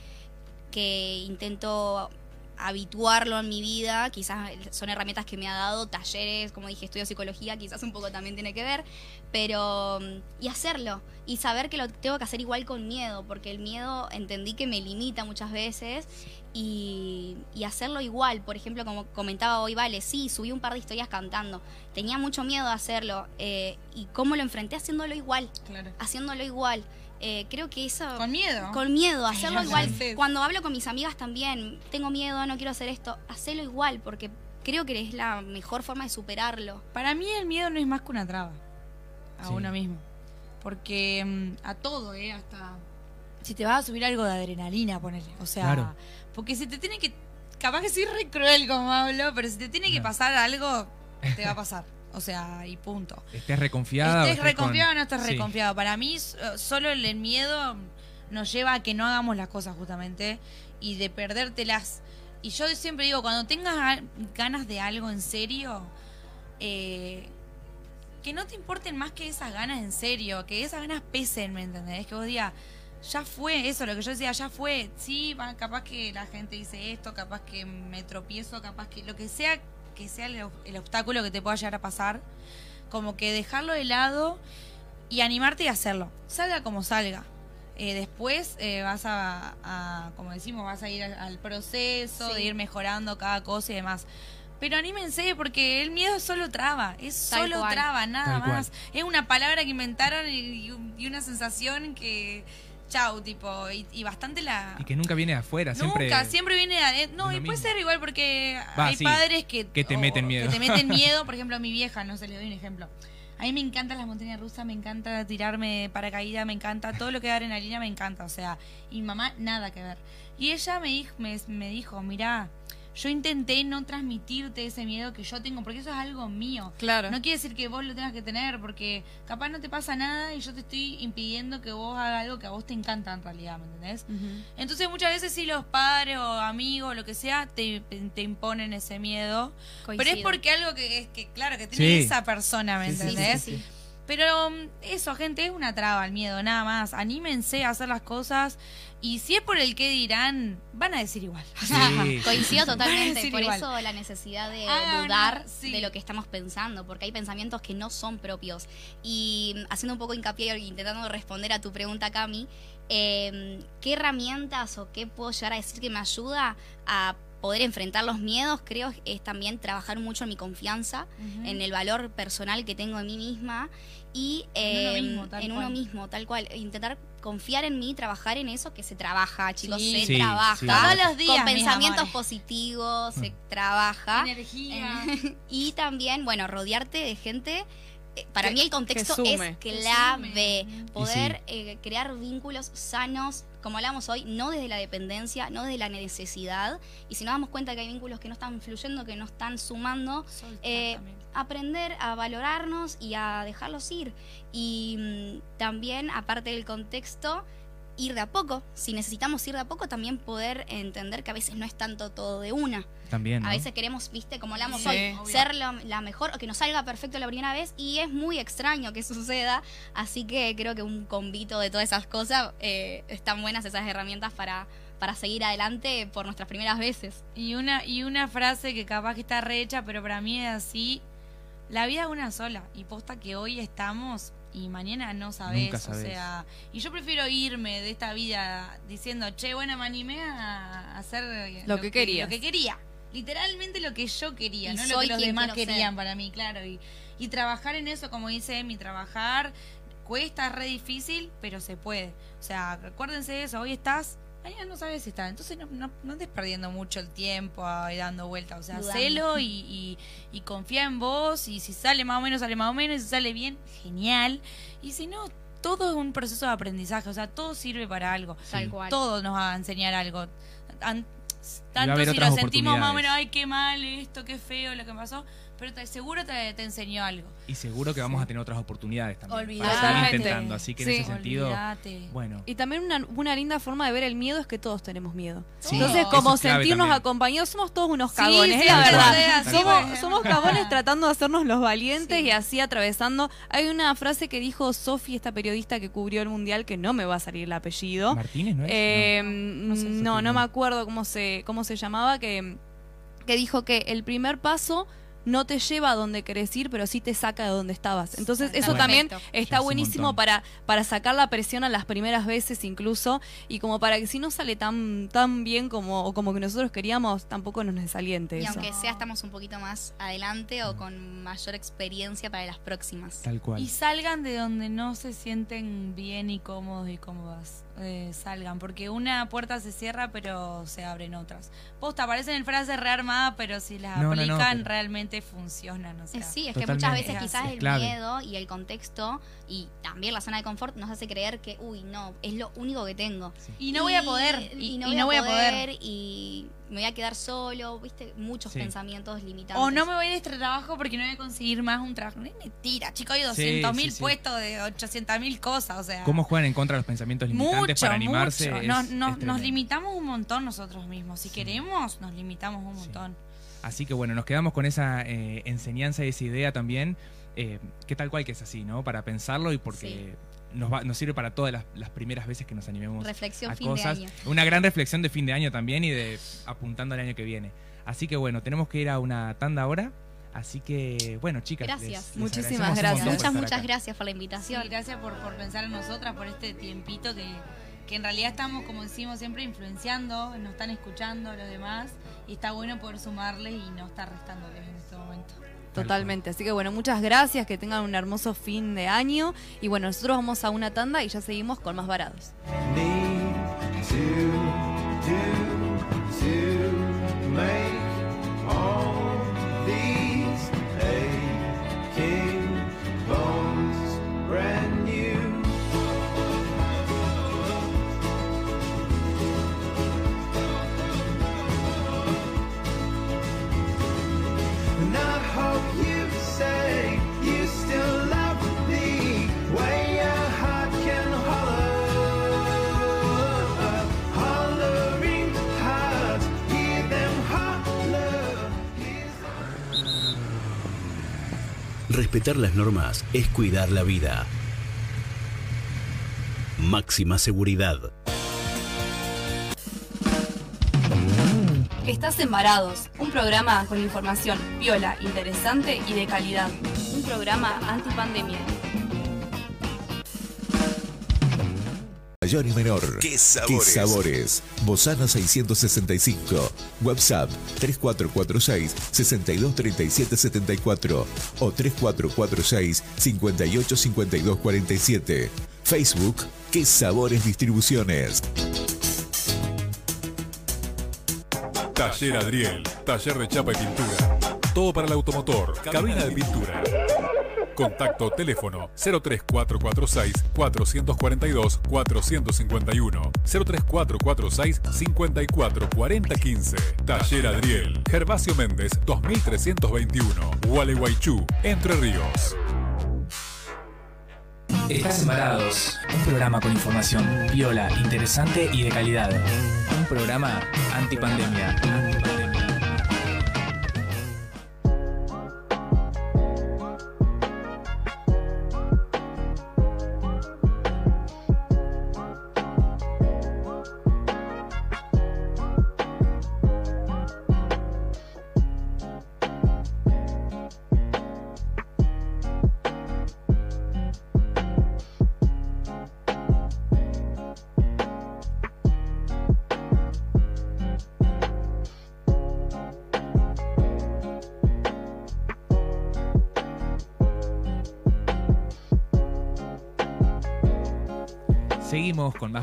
que intento habituarlo en mi vida, quizás son herramientas que me ha dado, talleres, como dije, estudio psicología, quizás un poco también tiene que ver, pero mm, y hacerlo y saber que lo tengo que hacer igual con miedo, porque el miedo entendí que me limita muchas veces y, y hacerlo igual, por ejemplo, como comentaba hoy, vale, sí, subí un par de historias cantando, tenía mucho miedo de hacerlo eh, y cómo lo enfrenté haciéndolo igual, Claro. haciéndolo igual. Eh, creo que eso... Con miedo. Con miedo, hacerlo igual. Cuando hablo con mis amigas también, tengo miedo, no quiero hacer esto, hacerlo igual, porque creo que es la mejor forma de superarlo. Para mí el miedo no es más que una traba a Sí. uno mismo. Porque mm, a todo, ¿eh? Hasta si te vas a subir algo de adrenalina, ponele. O sea, Claro. porque si te tiene que... Capaz que soy re cruel como hablo, pero si te tiene que pasar algo, te va a pasar. [laughs] O sea, y punto. ¿Estés reconfiada? o ¿Estés estés con- reconfiado o no estés Sí. reconfiado? Para mí, eh, solo el miedo nos lleva a que no hagamos las cosas justamente y de perdértelas. Y yo siempre digo, cuando tengas ga- ganas de algo en serio, eh, que no te importen más que esas ganas en serio, que esas ganas pesen, ¿me entendés? Que vos digas, ya fue, eso, lo que yo decía, ya fue. Sí, capaz que la gente dice esto, capaz que me tropiezo, capaz que lo que sea que sea el, el obstáculo que te pueda llegar a pasar, como que dejarlo de lado y animarte y hacerlo, salga como salga. Eh, después eh, vas a, a, como decimos, vas a ir al, al proceso Sí. de ir mejorando cada cosa y demás. Pero anímense porque el miedo es solo traba, es Tal solo cual. traba, nada Tal cual. más. Es una palabra que inventaron y una sensación que, chau, tipo, y, y bastante la... Y que nunca viene de afuera, siempre. Nunca, siempre viene de No, y puede mismo. ser igual porque Va, hay sí, padres que... que te meten miedo. Que te meten [laughs] miedo, por ejemplo, a mi vieja, no sé, le doy un ejemplo. A mí me encantan las montañas rusas, me encanta tirarme paracaídas, me encanta todo lo que da adrenalina, me encanta, o sea, y mi mamá nada que ver. Y ella me dijo, me, me dijo, mirá, yo intenté no transmitirte ese miedo que yo tengo, porque eso es algo mío. Claro. No quiere decir que vos lo tengas que tener, porque capaz no te pasa nada y yo te estoy impidiendo que vos hagas algo que a vos te encanta en realidad, ¿me entendés? Entonces muchas veces sí los padres o amigos, lo que sea, te, te imponen ese miedo. Pero es porque algo que, es que claro, que tiene Sí. esa persona, ¿me Sí, entendés? sí, sí. Pero mm, eso, gente, es una traba el miedo, nada más. Anímense a hacer las cosas y si es por el que dirán, van a decir igual. Sí, [laughs] Coincido totalmente, por igual. eso la necesidad de Ah, dudar no, sí. de lo que estamos pensando, porque hay pensamientos que no son propios. Y mm, haciendo un poco hincapié y intentando responder a tu pregunta, Cami, eh, ¿qué herramientas o qué puedo llegar a decir que me ayuda a poder enfrentar los miedos? Creo es también trabajar mucho en mi confianza, en el valor personal que tengo en mí misma y En uno eh, mismo, tal en uno cual. mismo, tal cual. Intentar confiar en mí, trabajar en eso que se trabaja, chicos, Sí. se Sí, trabaja. sí. Todos los días, con pensamientos amores. positivos, se trabaja. Energía. [laughs] y también, bueno, rodearte de gente. Eh, Para Que- mí el contexto es clave. Poder eh, crear vínculos sanos, como hablamos hoy, no desde la dependencia, no desde la necesidad. Y si nos damos cuenta que hay vínculos que no están fluyendo, que no están sumando, eh, aprender a valorarnos y a dejarlos ir. Y mm, también, aparte del contexto, ir de a poco. Si necesitamos ir de a poco, también poder entender que a veces no es tanto todo de una. También. ¿no? A veces queremos, viste, como hablamos Sí. hoy, Obvio. ser lo- la mejor o que nos salga perfecto la primera vez y es muy extraño que [laughs] suceda. Así que creo que un convito de todas esas cosas eh, están buenas esas herramientas para, para seguir adelante por nuestras primeras veces. Y una, y una frase que capaz que está rehecha, pero para mí es así. La vida es una sola. Y posta que hoy estamos y mañana no sabés. Nunca O sea, y yo prefiero irme de esta vida diciendo, che, bueno, me animé a hacer Lo que querías. Lo que quería. Literalmente lo que yo quería, Y no lo que los demás ser. querían para mí, claro. Y, y trabajar en eso, como dice Emi, trabajar cuesta, es re difícil, pero se puede. O sea, recuérdense de eso, hoy estás, mañana no sabes si estás. Entonces no, no, no estés perdiendo mucho el tiempo ahí dando vueltas. O sea, Dudando. hacelo y, y, y confía en vos. Y si sale más o menos, sale más o menos. Y si sale bien, genial. Y si no, todo es un proceso de aprendizaje. O sea, todo sirve para algo. Tal cual. Todo nos va a enseñar algo. An- tanto si lo sentimos más o menos, ay, qué mal esto, qué feo lo que pasó. Pero te, seguro te, te enseñó algo. Y seguro que vamos a tener otras oportunidades también. Olvidate. Para seguir Totalmente. intentando. Así que Sí. en ese sentido, Olvídate. bueno. Y también una, una linda forma de ver el miedo es que todos tenemos miedo. Sí, Entonces, como es sentirnos también. acompañados, somos todos unos cagones, la verdad. somos, somos cagones [laughs] tratando de hacernos los valientes Sí. y así atravesando. Hay una frase que dijo Sofi, esta periodista que cubrió el mundial, que no me va a salir el apellido. Martínez, ¿no es? Eh, No. no, sé, no, Sofía. me acuerdo cómo se, cómo se llamaba, que, que dijo que el primer paso no te lleva a donde querés ir, pero sí te saca de donde estabas. Entonces eso Perfecto. también está buenísimo para, para sacar la presión a las primeras veces incluso, y como para que si no sale tan, tan bien como, o como que nosotros queríamos, tampoco nos desaliente Y eso. aunque sea, estamos un poquito más adelante o con mayor experiencia para las próximas. Tal cual. Y salgan de donde no se sienten bien y cómodos y cómodas. Eh, salgan, porque una puerta se cierra, pero se abren otras. Posta, parecen frases rearmadas, pero si las No, no, no, aplican, pero- realmente funcionan. O sea. Sí, es que muchas veces Es quizás el clave. miedo y el contexto y también la zona de confort nos hace creer que, uy, no, es lo único que tengo. Y no voy a poder. Y, y no, y voy, a poder, y me voy a quedar solo, viste, muchos Sí. pensamientos limitantes. O no me voy de este trabajo porque no voy a conseguir más un trabajo. No es mentira, chicos, hay 200 mil sí, sí. puestos de 800 mil cosas. O sea, ¿Cómo juegan en contra de los pensamientos limitantes mucho, para animarse? mucho. Es- Nos, es limitamos un montón nosotros mismos. Si queremos, nos limitamos un montón. Así que bueno, nos quedamos con esa eh, enseñanza y esa idea también, eh, que tal cual que es así, ¿no? Para pensarlo y porque nos, va- nos sirve para todas las, las primeras veces que nos animemos Reflexión a fin cosas. de año. Una gran reflexión de fin de año también y de apuntando al año que viene. Así que bueno, tenemos que ir a una tanda ahora. Así que bueno, chicas, Gracias. les Muchísimas gracias. Muchas, muchas acá. gracias por la Sí, invitación. gracias por, por pensar en nosotras, por este tiempito que, que en realidad estamos, como decimos siempre, influenciando, nos están escuchando los demás y está bueno poder sumarles y no estar restándoles en este momento. Totalmente. Así que bueno, muchas gracias, que tengan un hermoso fin de año. Y bueno, nosotros vamos a una tanda y ya seguimos con más varados. need to do to make Respetar las normas es cuidar la vida. Máxima seguridad. Estás en Varados, un programa con información viola, interesante y de calidad. Un programa antipandemia. Mayor y menor. ¿Qué sabores? ¿Qué sabores? Bozana 665. WhatsApp 3446 623774 o 3446 585247. Facebook ¿Qué sabores distribuciones? Taller Adriel, taller de chapa y pintura. Todo para el automotor, cabina de pintura. Contacto teléfono 03446 442 451 03446 544015 Taller Adriel, Gervasio Méndez 2321 Gualeguaychú, Entre Ríos. Estás en Varados, un programa con información viola, interesante y de calidad. Un programa antipandemia.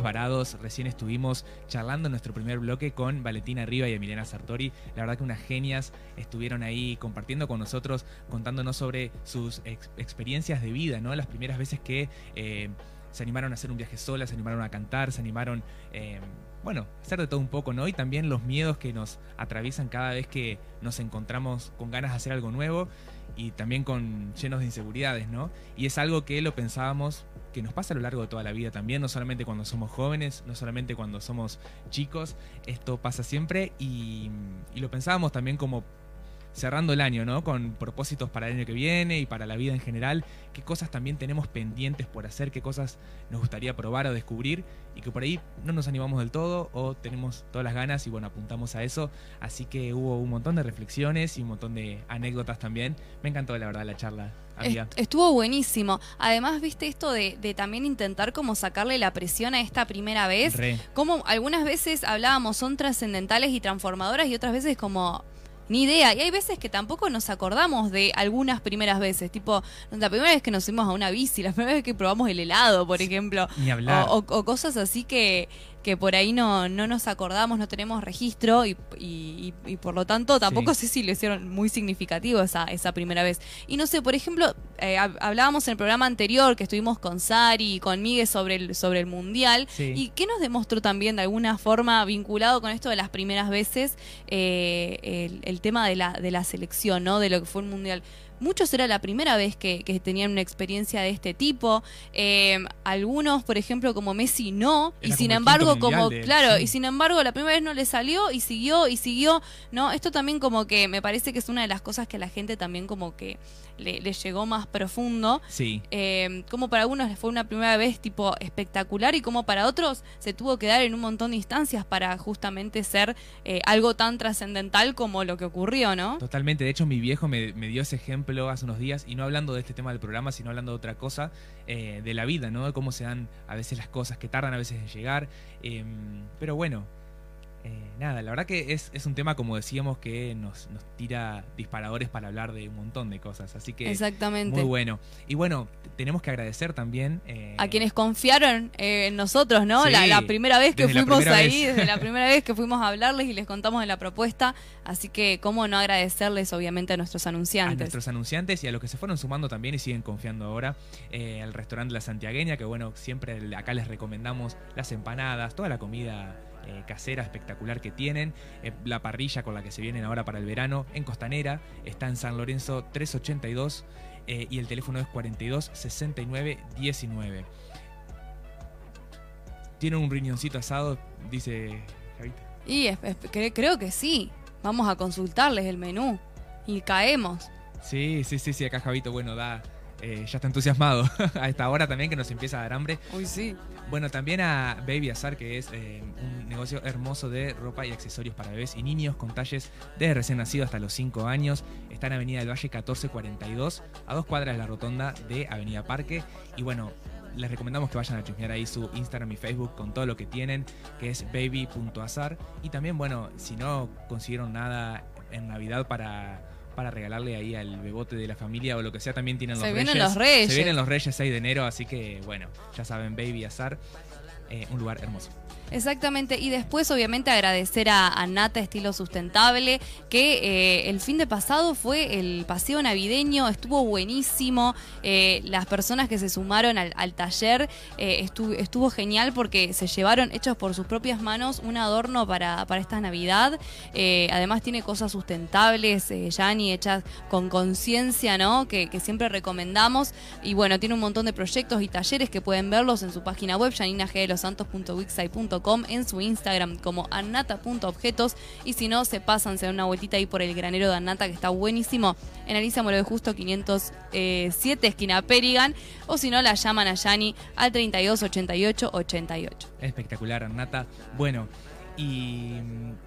Varados. Recién estuvimos charlando en nuestro primer bloque con Valentina Riva y Emiliana Sartori. La verdad que unas genias estuvieron ahí compartiendo con nosotros, contándonos sobre sus ex- experiencias de vida, ¿no? Las primeras veces que eh, se animaron a hacer un viaje solas, se animaron a cantar, se animaron eh, bueno, hacer de todo un poco, ¿no? Y también los miedos que nos atraviesan cada vez que nos encontramos con ganas de hacer algo nuevo y también con llenos de inseguridades, ¿no? Y es algo que lo pensábamos que nos pasa a lo largo de toda la vida también, no solamente cuando somos jóvenes, no solamente cuando somos chicos, esto pasa siempre y, y lo pensábamos también como cerrando el año, ¿no? Con propósitos para el año que viene y para la vida en general, qué cosas también tenemos pendientes por hacer, qué cosas nos gustaría probar o descubrir y que por ahí no nos animamos del todo o tenemos todas las ganas y bueno, apuntamos a eso. Así que hubo un montón de reflexiones y un montón de anécdotas también. Me encantó la verdad la charla, amiga. Estuvo buenísimo. Además, viste esto de, de también intentar como sacarle la presión a esta primera vez. Re. Como algunas veces hablábamos son trascendentales y transformadoras y otras veces como ni idea. Y hay veces que tampoco nos acordamos de algunas primeras veces. Tipo, la primera vez que nos fuimos a una bici, la primera vez que probamos el helado, por ejemplo. Ni hablar. O, o- o cosas así que, que por ahí no, no nos acordamos, no tenemos registro y, y- por lo tanto tampoco sé si lo hicieron muy significativo esa, esa primera vez. Y no sé, por ejemplo, eh, hab- hablábamos en el programa anterior que estuvimos con Sari y con Miguel sobre el, sobre el Mundial. Sí. ¿Y qué nos demostró también de alguna forma vinculado con esto de las primeras veces eh, el, el tema de la, de la selección, ¿no? De lo que fue el Mundial. Muchos era la primera vez que, que tenían una experiencia de este tipo. Eh, algunos, por ejemplo, como Messi, no. y sin como embargo, como, él, claro, sí. y sin embargo, la primera vez no le salió y siguió y siguió. No, esto también como que me parece que es una de las cosas que a la gente también como que le, le llegó más profundo. Sí. Eh, como para algunos fue una primera vez tipo espectacular y como para otros se tuvo que dar en un montón de instancias para justamente ser eh, algo tan trascendental como lo que ocurrió, ¿no? Totalmente, de hecho mi viejo me, me dio ese ejemplo hace unos días y no hablando de este tema del programa, sino hablando de otra cosa, eh, de la vida, ¿no? De cómo se dan a veces las cosas, que tardan a veces en llegar. eh, pero bueno, eh, nada, la verdad que es, es un tema, como decíamos, que nos, nos tira disparadores para hablar de un montón de cosas, así que Exactamente. muy bueno. Y bueno, tenemos que agradecer también... eh, A quienes confiaron eh, en nosotros, ¿no? Sí, la, la primera vez que fuimos ahí, vez. desde la [laughs] primera vez que fuimos a hablarles y les contamos de la propuesta. Así que, ¿cómo no agradecerles, obviamente, a nuestros a anunciantes? nuestros anunciantes y a los que se fueron sumando también y siguen confiando ahora eh, al restaurante La Santiagueña, que bueno, siempre acá les recomendamos las empanadas, toda la comida eh, casera espectacular que tienen, eh, la parrilla con la que se vienen ahora para el verano en Costanera, está en San Lorenzo 382 eh, y el teléfono es 42 69 19. Tienen un riñoncito asado, dice Javita. Y es- es- cre- creo que sí. Vamos a consultarles el menú. Y caemos. Sí, sí, sí, sí, acá Javito, bueno, da, eh, ya está entusiasmado [laughs] a esta hora también que nos empieza a dar hambre. Uy, sí. Bueno, también a Baby Azar, que es eh, un negocio hermoso de ropa y accesorios para bebés y niños con talles desde recién nacido hasta los 5 años. Está en Avenida del Valle 1442, a dos cuadras de la rotonda de Avenida Parque. Y bueno, les recomendamos que vayan a chusmear ahí su Instagram y Facebook con todo lo que tienen, que es baby.azar. Y también, bueno, si no consiguieron nada en Navidad para, para regalarle ahí al bebote de la familia o lo que sea, también tienen Se los vienen reyes. los reyes. Se vienen los reyes 6 de enero, así que bueno, ya saben, Baby Azar, eh, un lugar hermoso. Exactamente, y después obviamente agradecer a, a Nata Estilo Sustentable, que eh, el fin de pasado fue el paseo navideño, estuvo buenísimo, eh, las personas que se sumaron al, al taller eh, estuvo, estuvo genial porque se llevaron hechos por sus propias manos un adorno para, para esta Navidad, además tiene cosas sustentables, Yani, hechas con conciencia, ¿no? Que, siempre recomendamos, y bueno, tiene un montón de proyectos y talleres que pueden verlos en su página web, en su Instagram como annata.objetos, y si no, se pasan, se dan una vueltita ahí por el granero de Annata, que está buenísimo, en Alicia Moro de Justo 507, esquina Perigan, o si no, la llaman a Yani al 32 88 88. Espectacular, Nata. Bueno, y,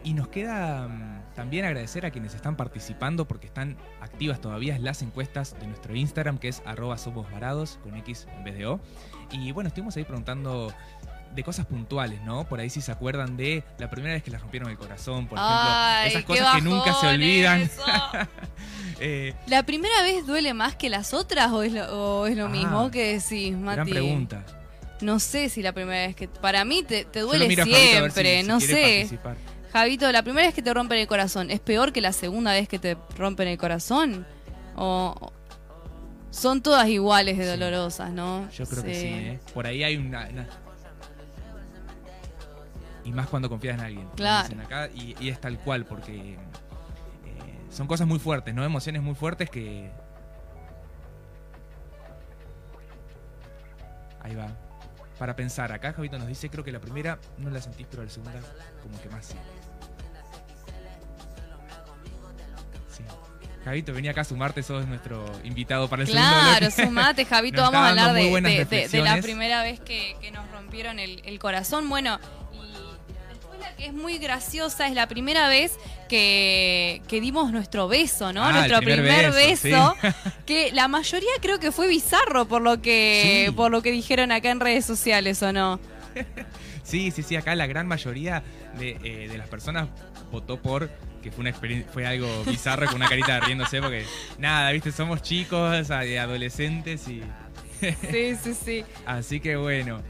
y nos queda mm, también agradecer a quienes están participando porque están activas todavía las encuestas de nuestro Instagram, que es arroba somos varados, con X en vez de O. Y bueno, estuvimos ahí preguntando de cosas puntuales, ¿no? Por ahí si se acuerdan de la primera vez que les rompieron el corazón, por ejemplo. Ay, esas cosas que nunca se olvidan. [laughs] Eh, ¿La primera vez duele más que las otras o es lo, o es lo Ah, mismo que decís, Mati? gran pregunta. No sé si la primera vez que... Para mí te, duele siempre, si no sé. participar. Javito, ¿la primera vez que te rompen el corazón es peor que la segunda vez que te rompen el corazón? ¿O son todas iguales de Sí. dolorosas, no? Yo creo que sí, ¿eh? Por ahí hay una, una- y más cuando confías en alguien. Claro. dicen acá, y, y es tal cual, porque eh, son cosas muy fuertes, ¿no? Emociones muy fuertes que... Ahí va. Para pensar, acá Javito nos dice, creo que la primera no la sentís, pero la segunda como que más sí. Sí. Javito, venía acá a sumarte, sos nuestro invitado para el segundo Claro, bloque. sumate, [laughs] Javito, vamos a hablar de, la primera vez que, que nos rompieron el, el corazón. Bueno, que es muy graciosa es la primera vez que, que dimos nuestro beso, ¿no? Ah, nuestro primer primer, beso, beso, que la mayoría creo que fue bizarro por lo que Sí. por lo que dijeron acá en redes sociales, ¿o no? [laughs] Sí, sí, sí, acá la gran mayoría de, eh, de las personas votó por que fue una experiencia, fue algo bizarro con una carita riéndose porque nada, viste, somos chicos, adolescentes y Sí, sí, sí. [laughs] así que bueno.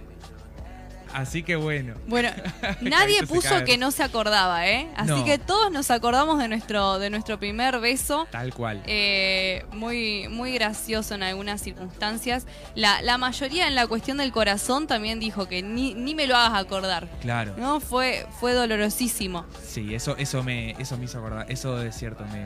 Así que bueno. Bueno, [laughs] nadie puso que no se acordaba, ¿eh? Así No. que todos nos acordamos de nuestro de nuestro primer beso. Tal cual. Eh, muy, muy gracioso en algunas circunstancias. La, la mayoría en la cuestión del corazón también dijo que ni, ni me lo hagas acordar. Claro. ¿No? Fue, fue dolorosísimo. Sí, eso, eso me, eso me hizo acordar. Eso es cierto, me,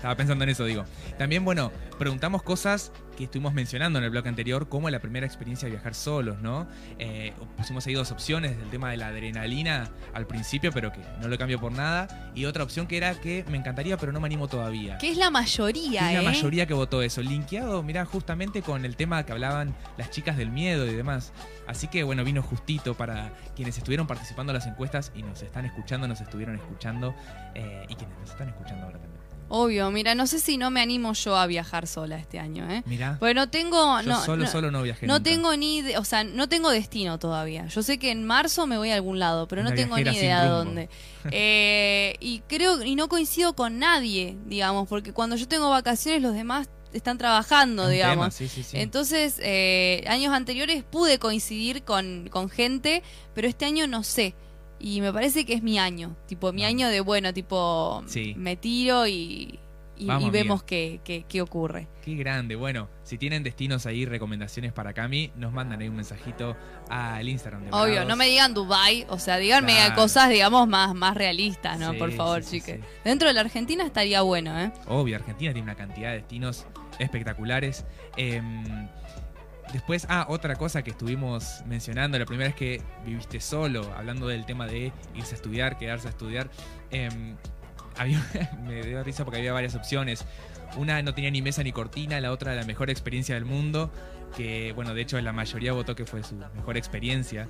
estaba pensando en eso, digo. También, bueno, preguntamos cosas que estuvimos mencionando en el bloque anterior, como la primera experiencia de viajar solos, ¿no? Eh, pusimos ahí dos opciones, el tema de la adrenalina al principio, pero que no lo cambio por nada. Y otra opción que era que me encantaría, pero no me animo todavía. Que es la mayoría, Es la ¿eh? mayoría que votó eso. Linkeado, mirá, justamente con el tema que hablaban las chicas del miedo y demás. Así que bueno, vino justito para quienes estuvieron participando en las encuestas y nos están escuchando, nos estuvieron escuchando eh, y quienes nos están escuchando ahora también. Obvio, mira, no sé si no me animo yo a viajar sola este año, ¿eh? Mirá, Porque no tengo... yo no, solo, no- solo no viajé. No nunca. tengo ni, de- o sea, no tengo destino todavía. Yo sé que en marzo me voy a algún lado, pero no tengo ni idea dónde. [laughs] Eh, y creo y no coincido con nadie, digamos, porque cuando yo tengo vacaciones los demás están trabajando, un digamos. tema, sí, sí, sí. Entonces, eh, años anteriores pude coincidir con, con gente, pero este año no sé. Y me parece que es mi año, tipo mi Vamos. año de bueno, tipo Sí. me tiro y, y- Vamos, y amiga. vemos qué, qué, qué ocurre. Qué grande. Bueno, si tienen destinos ahí, recomendaciones para Cami, nos mandan ahí un mensajito al Instagram de Obvio, no me digan Dubai, o sea, díganme Claro. cosas, digamos, más, más realistas, ¿no? Sí, Por favor, sí. Dentro de la Argentina estaría bueno, ¿eh? Obvio, Argentina tiene una cantidad de destinos espectaculares. Em, después, ah, otra cosa que estuvimos mencionando, la primera vez que viviste solo, hablando del tema de irse a estudiar, quedarse a estudiar. em, había, [laughs] me dio risa porque había varias opciones. Una no tenía ni mesa ni cortina, la otra la mejor experiencia del mundo, que bueno, de hecho la mayoría votó que fue su mejor experiencia.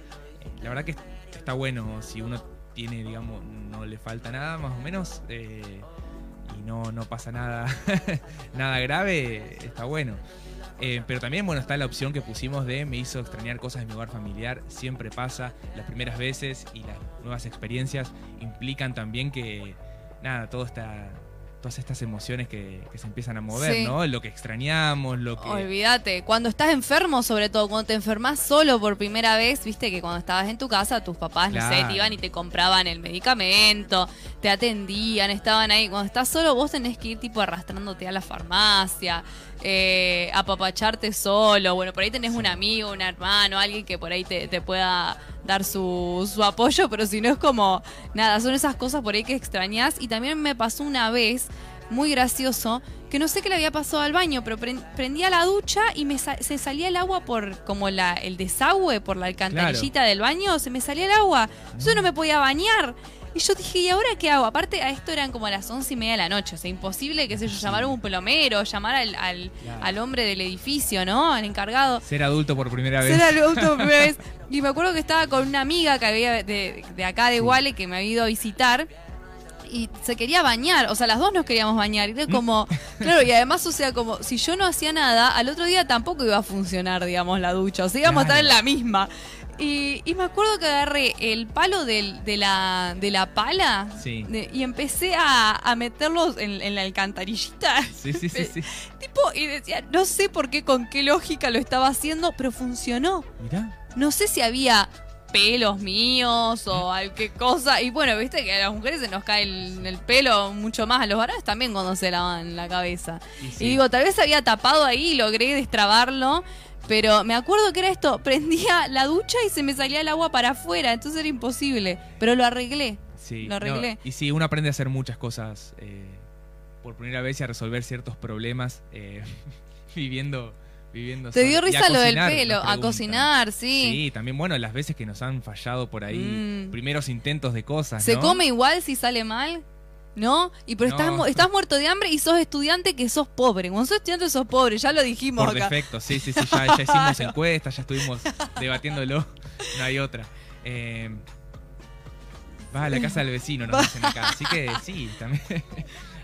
La verdad que está bueno si uno tiene, digamos, no le falta nada, más o menos, eh, y no, no pasa nada, [laughs] nada grave, está bueno. Eh, pero también, bueno, está la opción que pusimos de me hizo extrañar cosas de mi hogar familiar. Siempre pasa, las primeras veces y las nuevas experiencias implican también que, nada, todo está, todas estas emociones que, que se empiezan a mover, Sí. ¿no? Lo que extrañamos, lo que... Olvídate, cuando estás enfermo, sobre todo, cuando te enfermas solo por primera vez, viste que cuando estabas en tu casa, tus papás, no sé, te iban y te compraban el medicamento, te atendían, estaban ahí. Cuando estás solo, vos tenés que ir tipo arrastrándote a la farmacia, eh, apapacharte solo. Bueno, por ahí tenés un amigo, un hermano, alguien que por ahí te, te pueda dar su, su apoyo, pero si no es como, nada, son esas cosas por ahí que extrañas. Y también me pasó una vez, muy gracioso, que no sé qué le había pasado al baño, pero pren- prendía la ducha y me sa- se salía el agua por como la, el desagüe, por la alcantarillita del baño, se me salía el agua. Yo no me podía bañar. Y yo dije, ¿y ahora qué hago? Aparte, a esto eran como las once y media de la noche. O sea, imposible, qué sé yo, llamar a un plomero, llamar al, al, Claro. al hombre del edificio, ¿no? Al encargado. Ser adulto por primera vez. Ser adulto por primera vez. [laughs] Y me acuerdo que estaba con una amiga que había de, de acá de Guale que me había ido a visitar. Y se quería bañar, o sea, las dos nos queríamos bañar. Y era como, [laughs] claro, y además, o sea, como si yo no hacía nada, al otro día tampoco iba a funcionar, digamos, la ducha. O sea, íbamos a estar en la misma. Y, y me acuerdo que agarré el palo del- de, la, de la pala Sí. de- y empecé a, a meterlos en, en la alcantarillita. Sí, sí, sí, [laughs] sí. tipo, y decía, no sé por qué, con qué lógica lo estaba haciendo, pero funcionó. Mirá. No sé si había pelos míos o qué cosa. Y bueno, viste que a las mujeres se nos cae el, el pelo mucho más. A los varones también cuando se lavan la cabeza. Sí. Y digo, tal vez había tapado ahí y logré destrabarlo. Pero me acuerdo que era esto, [laughs] prendía la ducha y se me salía el agua para afuera, entonces era imposible. Pero lo arreglé. Sí, Lo arreglé. no, y sí, uno aprende a hacer muchas cosas eh, por primera vez y a resolver ciertos problemas eh, [laughs] viviendo, viviendo Te dio risa lo del pelo, a cocinar, sí. Sí, también, bueno, las veces que nos han fallado por ahí, Mm. primeros intentos de cosas. ¿Se ¿no? come igual si sale mal? ¿No? Y pero estás, No. mu- estás muerto de hambre y sos estudiante que sos pobre. Cuando sos estudiante sos pobre, ya lo dijimos Por acá. defecto, sí, sí, sí, ya, ya hicimos [laughs] encuestas, ya estuvimos debatiéndolo, no hay otra. Eh, va a la casa del vecino, nos dicen acá, así que sí, también. [laughs]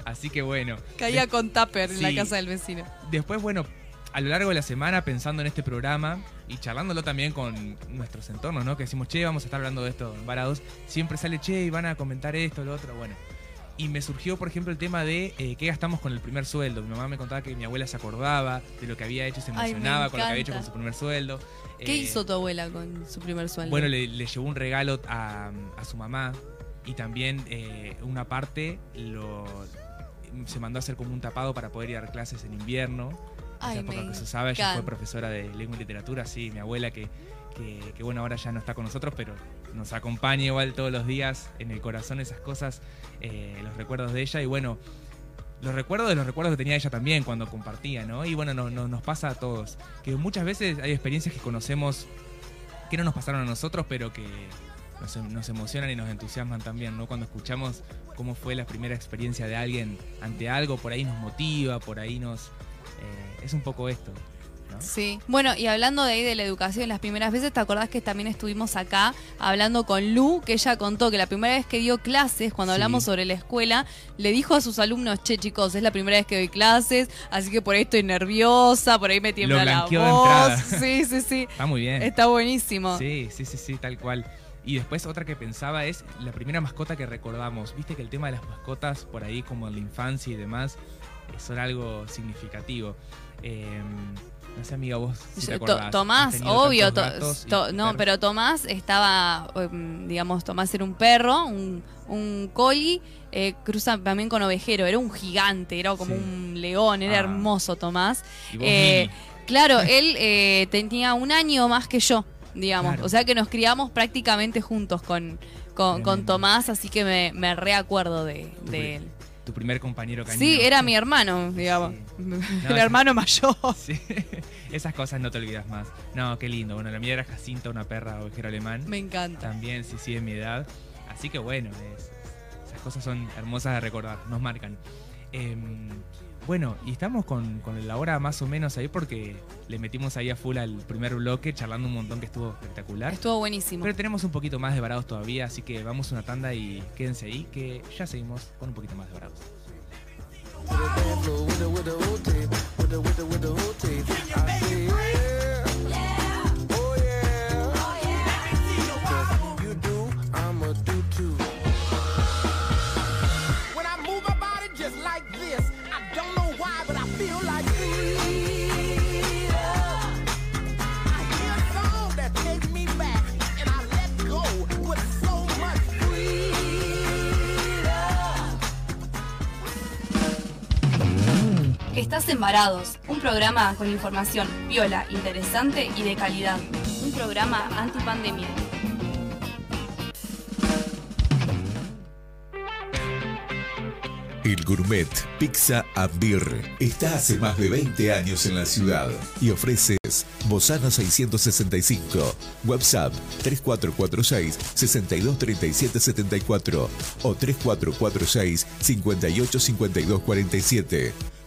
Así que bueno. Caía con tupper en la casa del vecino. Después, bueno, a lo largo de la semana pensando en este programa y charlándolo también con nuestros entornos, ¿no? Que decimos, che, vamos a estar hablando de esto Varados. Siempre sale, che, y van a comentar esto, lo otro, bueno. Y me surgió, por ejemplo, el tema de eh, qué gastamos con el primer sueldo. Mi mamá me contaba que mi abuela se acordaba de lo que había hecho, se Ay, me emocionaba con lo que había hecho con su primer sueldo. ¿Qué Eh, hizo tu abuela con su primer sueldo? Bueno, le, le llevó un regalo a, a su mamá y también eh, una parte lo se mandó a hacer como un tapado para poder ir a dar clases en invierno. Ay, me lo que se sabe, ella fue profesora de lengua y literatura, sí, mi abuela que, que, que, bueno, ahora ya no está con nosotros, pero nos acompaña igual todos los días en el corazón esas cosas, eh, los recuerdos de ella y bueno, los recuerdos de los recuerdos que tenía ella también cuando compartía, ¿no? Y bueno, no- no- nos pasa a todos, que muchas veces hay experiencias que conocemos que no nos pasaron a nosotros, pero que nos, nos emocionan y nos entusiasman también, ¿no? Cuando escuchamos cómo fue la primera experiencia de alguien ante algo, por ahí nos motiva, por ahí nos... eh, es un poco esto, ¿no? Sí. Bueno, y hablando de ahí de la educación, las primeras veces, ¿te acordás que también estuvimos acá hablando con Lu, que ella contó que la primera vez que dio clases, cuando Sí. hablamos sobre la escuela, le dijo a sus alumnos, che chicos, es la primera vez que doy clases, así que por ahí estoy nerviosa, por ahí me tiembla la de voz. entrada. [laughs] Sí, sí, sí. Está muy bien. Está buenísimo. Sí, sí, sí, sí, tal cual. Y después otra que pensaba es la primera mascota que recordamos. Viste que el tema de las mascotas por ahí como en la infancia y demás eh, son algo significativo. Eh, no sé, amiga, vos si te Yo- To- acordás. ¿Has Tomás, obvio, to- to- no, perros? pero Tomás estaba, em, digamos, Tomás era un perro, un, un coli, eh, cruza también con ovejero, era un gigante, era como Sí. un león, era Ah. hermoso Tomás. Y vos, Eh, claro, [laughs] él eh, tenía un año más que yo, digamos, Claro. o sea que nos criamos prácticamente juntos con, con, con. Tomás, así que me, me reacuerdo de, Tu de él. Tu primer compañero canino. Sí, era mi hermano, digamos, Sí. [laughs] el No, hermano mayor. [laughs] Sí, esas cosas no te olvidas más. No, qué lindo. Bueno, la mía era Jacinta, una perra ovejero alemán. Me encanta. También, sí, sí, de mi edad. Así que bueno, es- esas cosas son hermosas de recordar, nos marcan. Em, bueno, y estamos con, con la hora más o menos ahí porque le metimos ahí a full al primer bloque, charlando un montón que estuvo espectacular. Estuvo buenísimo. Pero tenemos un poquito más de varados todavía, así que vamos una tanda y quédense ahí, que ya seguimos con un poquito más de varados. With a with a with a Estás en Varados, un programa con información viola, interesante y de calidad. Un programa antipandemia. El Gourmet Pizza Beer está hace más de 20 años en la ciudad y ofreces Bozano 665, WhatsApp 3446 623774 o 3446 585247.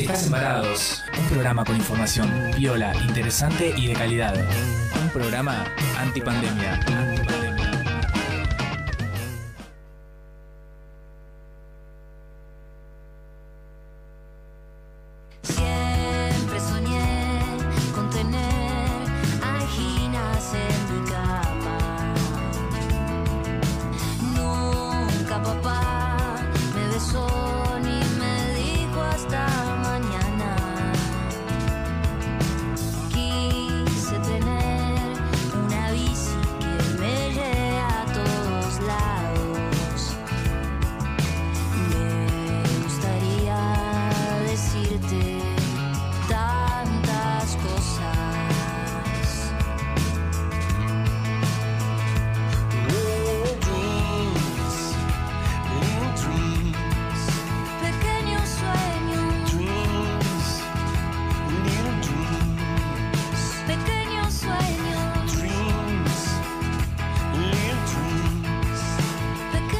Estás Embarados, un programa con información viola, interesante y de calidad. Un programa antipandemia.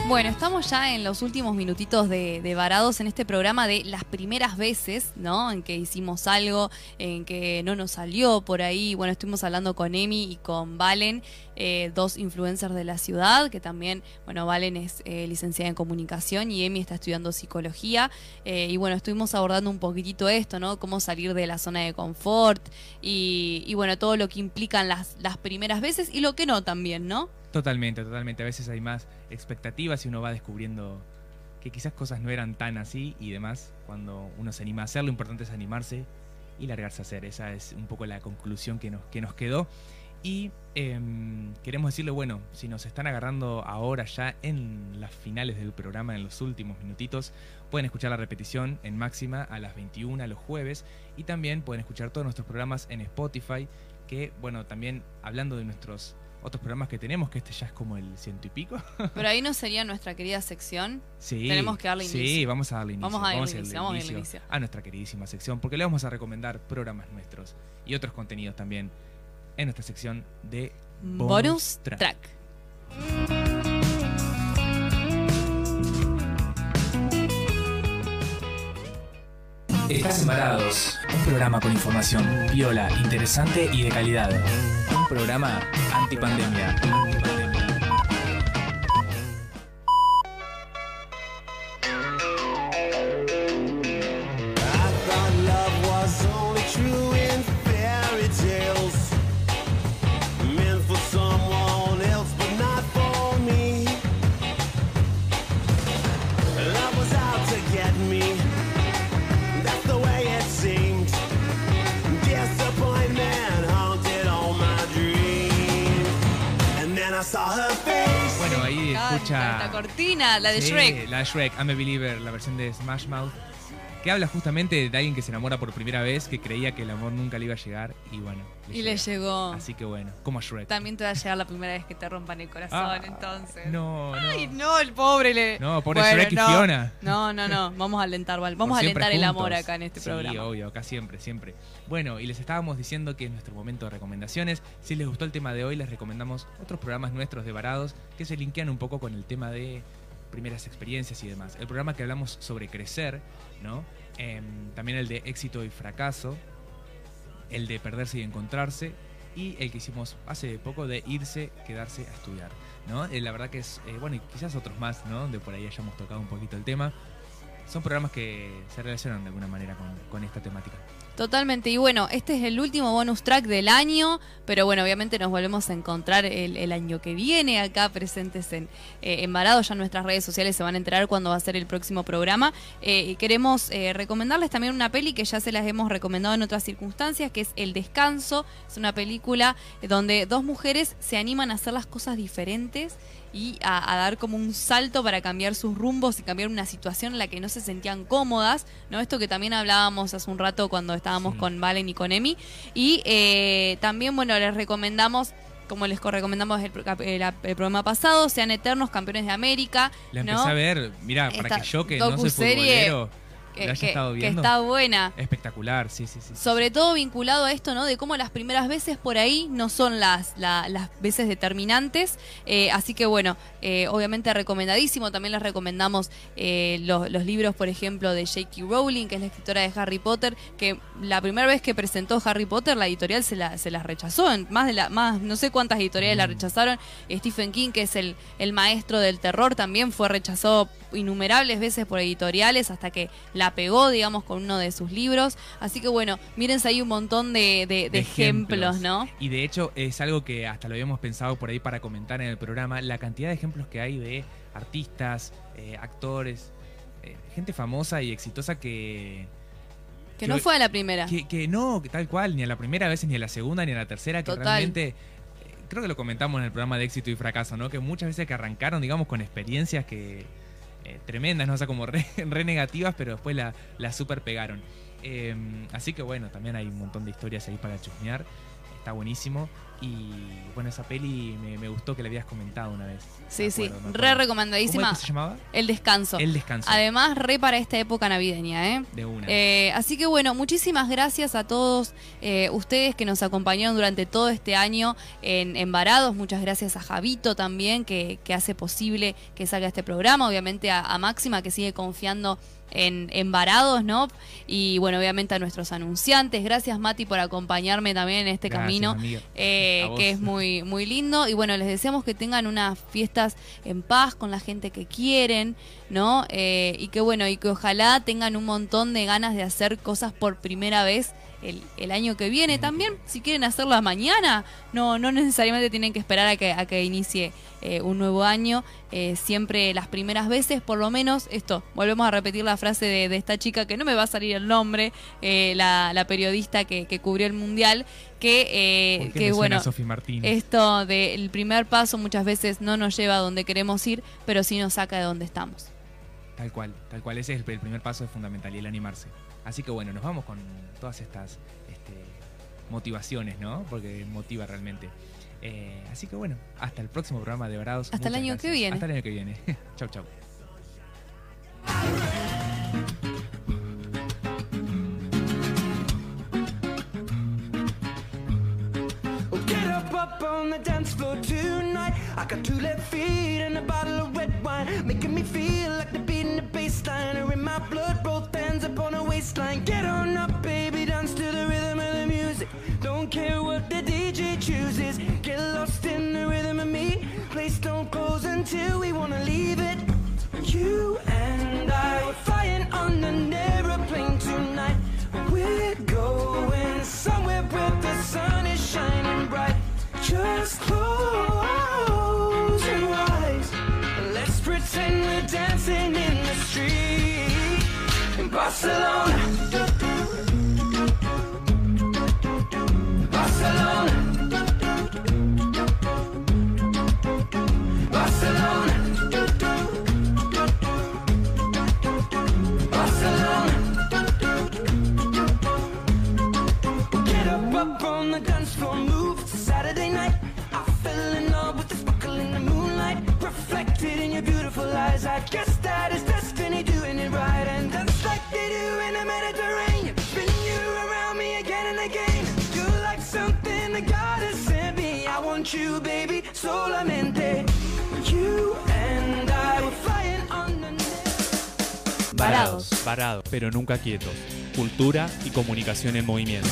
Bueno, estamos ya en los últimos minutitos de, de Varados en este programa de las primeras veces, ¿no? En que hicimos algo, en que no nos salió por ahí. Bueno, estuvimos hablando con Emi y con Valen, eh, dos influencers de la ciudad, que también, bueno, Valen es eh, licenciada en comunicación y Emi está estudiando psicología. Eh, y bueno, estuvimos abordando un poquitito esto, ¿no? Cómo salir de la zona de confort y, y bueno, todo lo que implican las, las primeras veces y lo que no también, ¿no? Totalmente, totalmente. A veces hay más expectativas y uno va descubriendo que quizás cosas no eran tan así y demás. Cuando uno se anima a hacer, lo importante es animarse y largarse a hacer. Esa es un poco la conclusión que nos, que nos quedó. Y em, queremos decirle, bueno, si nos están agarrando ahora ya en las finales del programa, en los últimos minutitos, pueden escuchar la repetición en máxima a las 21 los jueves y también pueden escuchar todos nuestros programas en Spotify, que bueno, también hablando de nuestros otros programas que tenemos, que este ya es como el ciento y pico. [laughs] Pero ahí no sería nuestra querida sección. Sí, Tenemos que darle inicio. Sí, vamos a darle inicio. Vamos a darle darle inicio, vamos a darle inicio. a nuestra queridísima sección, porque le vamos a recomendar programas nuestros y otros contenidos también en nuestra sección de Bonus, track. Estás embarados. Un programa con información viola, interesante y de calidad. Un programa antipandemia. Bueno, ahí escucha. Esta cortina, la de Sí, Shrek. La de Shrek, I'm a Believer, la versión de Smash Mouth. Que habla justamente de alguien que se enamora por primera vez, que creía que el amor nunca le iba a llegar y bueno. Y le llegó. Así que bueno, como a Shrek. También te va a llegar la primera vez que te rompan el corazón, Ah, entonces. No, no. Ay, no, el pobre le. No, pobre Shrek y Fiona. No, no, no. Vamos a alentar, Val. Vamos a alentar el amor acá en este sí, programa. obvio, acá siempre, siempre. Bueno, y les estábamos diciendo que es nuestro momento de recomendaciones. Si les gustó el tema de hoy, les recomendamos otros programas nuestros de Varados que se linkean un poco con el tema de primeras experiencias y demás. El programa que hablamos sobre crecer, ¿no? Em, también el de éxito y fracaso, el de perderse y encontrarse, y el que hicimos hace poco de irse, quedarse a estudiar, ¿no? Eh, la verdad que es, eh, bueno, y quizás otros más, ¿no? Donde por ahí hayamos tocado un poquito el tema. Son programas que se relacionan de alguna manera con, con esta temática. Totalmente. Y bueno, este es el último bonus track del año, pero bueno, obviamente nos volvemos a encontrar el, el año que viene acá presentes en, eh, Varado. Ya nuestras redes sociales se van a enterar cuándo va a ser el próximo programa. Eh, y queremos eh, recomendarles también una peli que ya se las hemos recomendado en otras circunstancias, que es El Descanso. Es una película donde dos mujeres se animan a hacer las cosas diferentes y a, a dar como un salto para cambiar sus rumbos y cambiar una situación en la que no se sentían cómodas, ¿no? Esto que también hablábamos hace un rato cuando estábamos Sí. con Valen y con Emi. Y eh, también, bueno, les recomendamos, como les co- recomendamos el, programa pasado, sean eternos campeones de América. La ¿no? empecé a ver, mira, para Esta que yo que no soy futbolero, que, que- que está buena. Espectacular, sí, sí, sí. Sobre todo vinculado a esto, ¿no? De cómo las primeras veces por ahí no son las, la- las veces determinantes. Eh, así que bueno, eh, obviamente recomendadísimo. También les recomendamos eh, los, los libros, por ejemplo, de J.K. Rowling, que es la escritora de Harry Potter, que la primera vez que presentó Harry Potter, la editorial se, la, se las rechazó. Más de la, más, no sé cuántas editoriales la rechazaron. Stephen King, que es el, el maestro del terror, también fue rechazado innumerables veces por editoriales hasta que la pegó, digamos, con uno de sus libros. Así que bueno, mírense ahí un montón de, de- de De ejemplos, ¿no? Y de hecho es algo que hasta lo habíamos pensado por ahí para comentar en el programa, la cantidad de ejemplos que hay de artistas, eh, actores, eh, gente famosa y exitosa que, Que no fue a la primera. que, que no, que tal cual, ni a la primera vez, ni a la segunda, ni a la tercera, que Total. realmente... eh, Creo que lo comentamos en el programa de éxito y fracaso, ¿no? Que muchas veces que arrancaron, digamos, con experiencias que eh, tremendas, ¿no? O sea, como [laughs] re, negativas, pero después la, la super pegaron. Eh, así que bueno, también hay un montón de historias ahí para chusmear. está buenísimo. Y bueno, esa peli me, me gustó que la habías comentado una vez. Sí, sí, re recomendadísima. ¿Cómo se llamaba? El descanso. El descanso. Además, re para esta época navideña, ¿eh? De una. Eh, así que bueno, muchísimas gracias a todos eh, ustedes que nos acompañaron durante todo este año en, en Varados. Muchas gracias a Javito también, que, que hace posible que salga este programa. Obviamente a, a Máxima, que sigue confiando en, en Varados, ¿no? Y bueno, obviamente a nuestros anunciantes. Gracias, Mati, por acompañarme también en este Gracias, camino, eh, que es muy, muy lindo. Y bueno, les deseamos que tengan unas fiestas en paz con la gente que quieren, ¿no? Eh, y que bueno, y que ojalá tengan un montón de ganas de hacer cosas por primera vez el, el año que viene. También, si quieren hacerlas mañana, no, no necesariamente tienen que esperar a que, a que inicie eh, un nuevo año. Eh, siempre las primeras veces, por lo menos, esto, volvemos a repetir la frase de, de esta chica que no me va a salir el nombre, eh, la, la periodista que, que cubrió el mundial, que, eh, ¿Por qué que me suena bueno, esto del primer paso muchas veces no nos lleva a donde queremos ir, pero sí nos saca de donde estamos. Tal cual, tal cual. Ese es el, el primer paso es fundamental y el animarse. Así que bueno, nos vamos con todas estas este, motivaciones, ¿no? Porque motiva realmente. Eh, así que bueno, hasta el próximo programa de Varados. Hasta el año que viene. Hasta el año que viene. [laughs] chau, chau. Get up up on the dance floor tonight. I got two left feet and a bottle of red wine, making me feel like the beat in the bass line are in my blood. Up on a waistline. Get on up, baby, dance to the rhythm of the music. Don't care what the DJ chooses. Get lost in the rhythm of me. Place don't close until we wanna leave it. You and I were flying on an aeroplane tonight. We're going somewhere where the sun is shining bright. Just close your eyes. Let's pretend we're dancing in the street Barcelona. Barcelona. Barcelona. Barcelona. Get up up on the dance floor, move. It's a Saturday night. I fell in love with the sparkle in the moonlight, reflected in your beautiful eyes. I guess that is that's like they do in the Mediterranean. Spin you around me again and again. You're like something that God has sent me. I want you, baby, solamente. You and I were flying on the. Varados. Varados, pero nunca quietos. Cultura y comunicación en movimiento.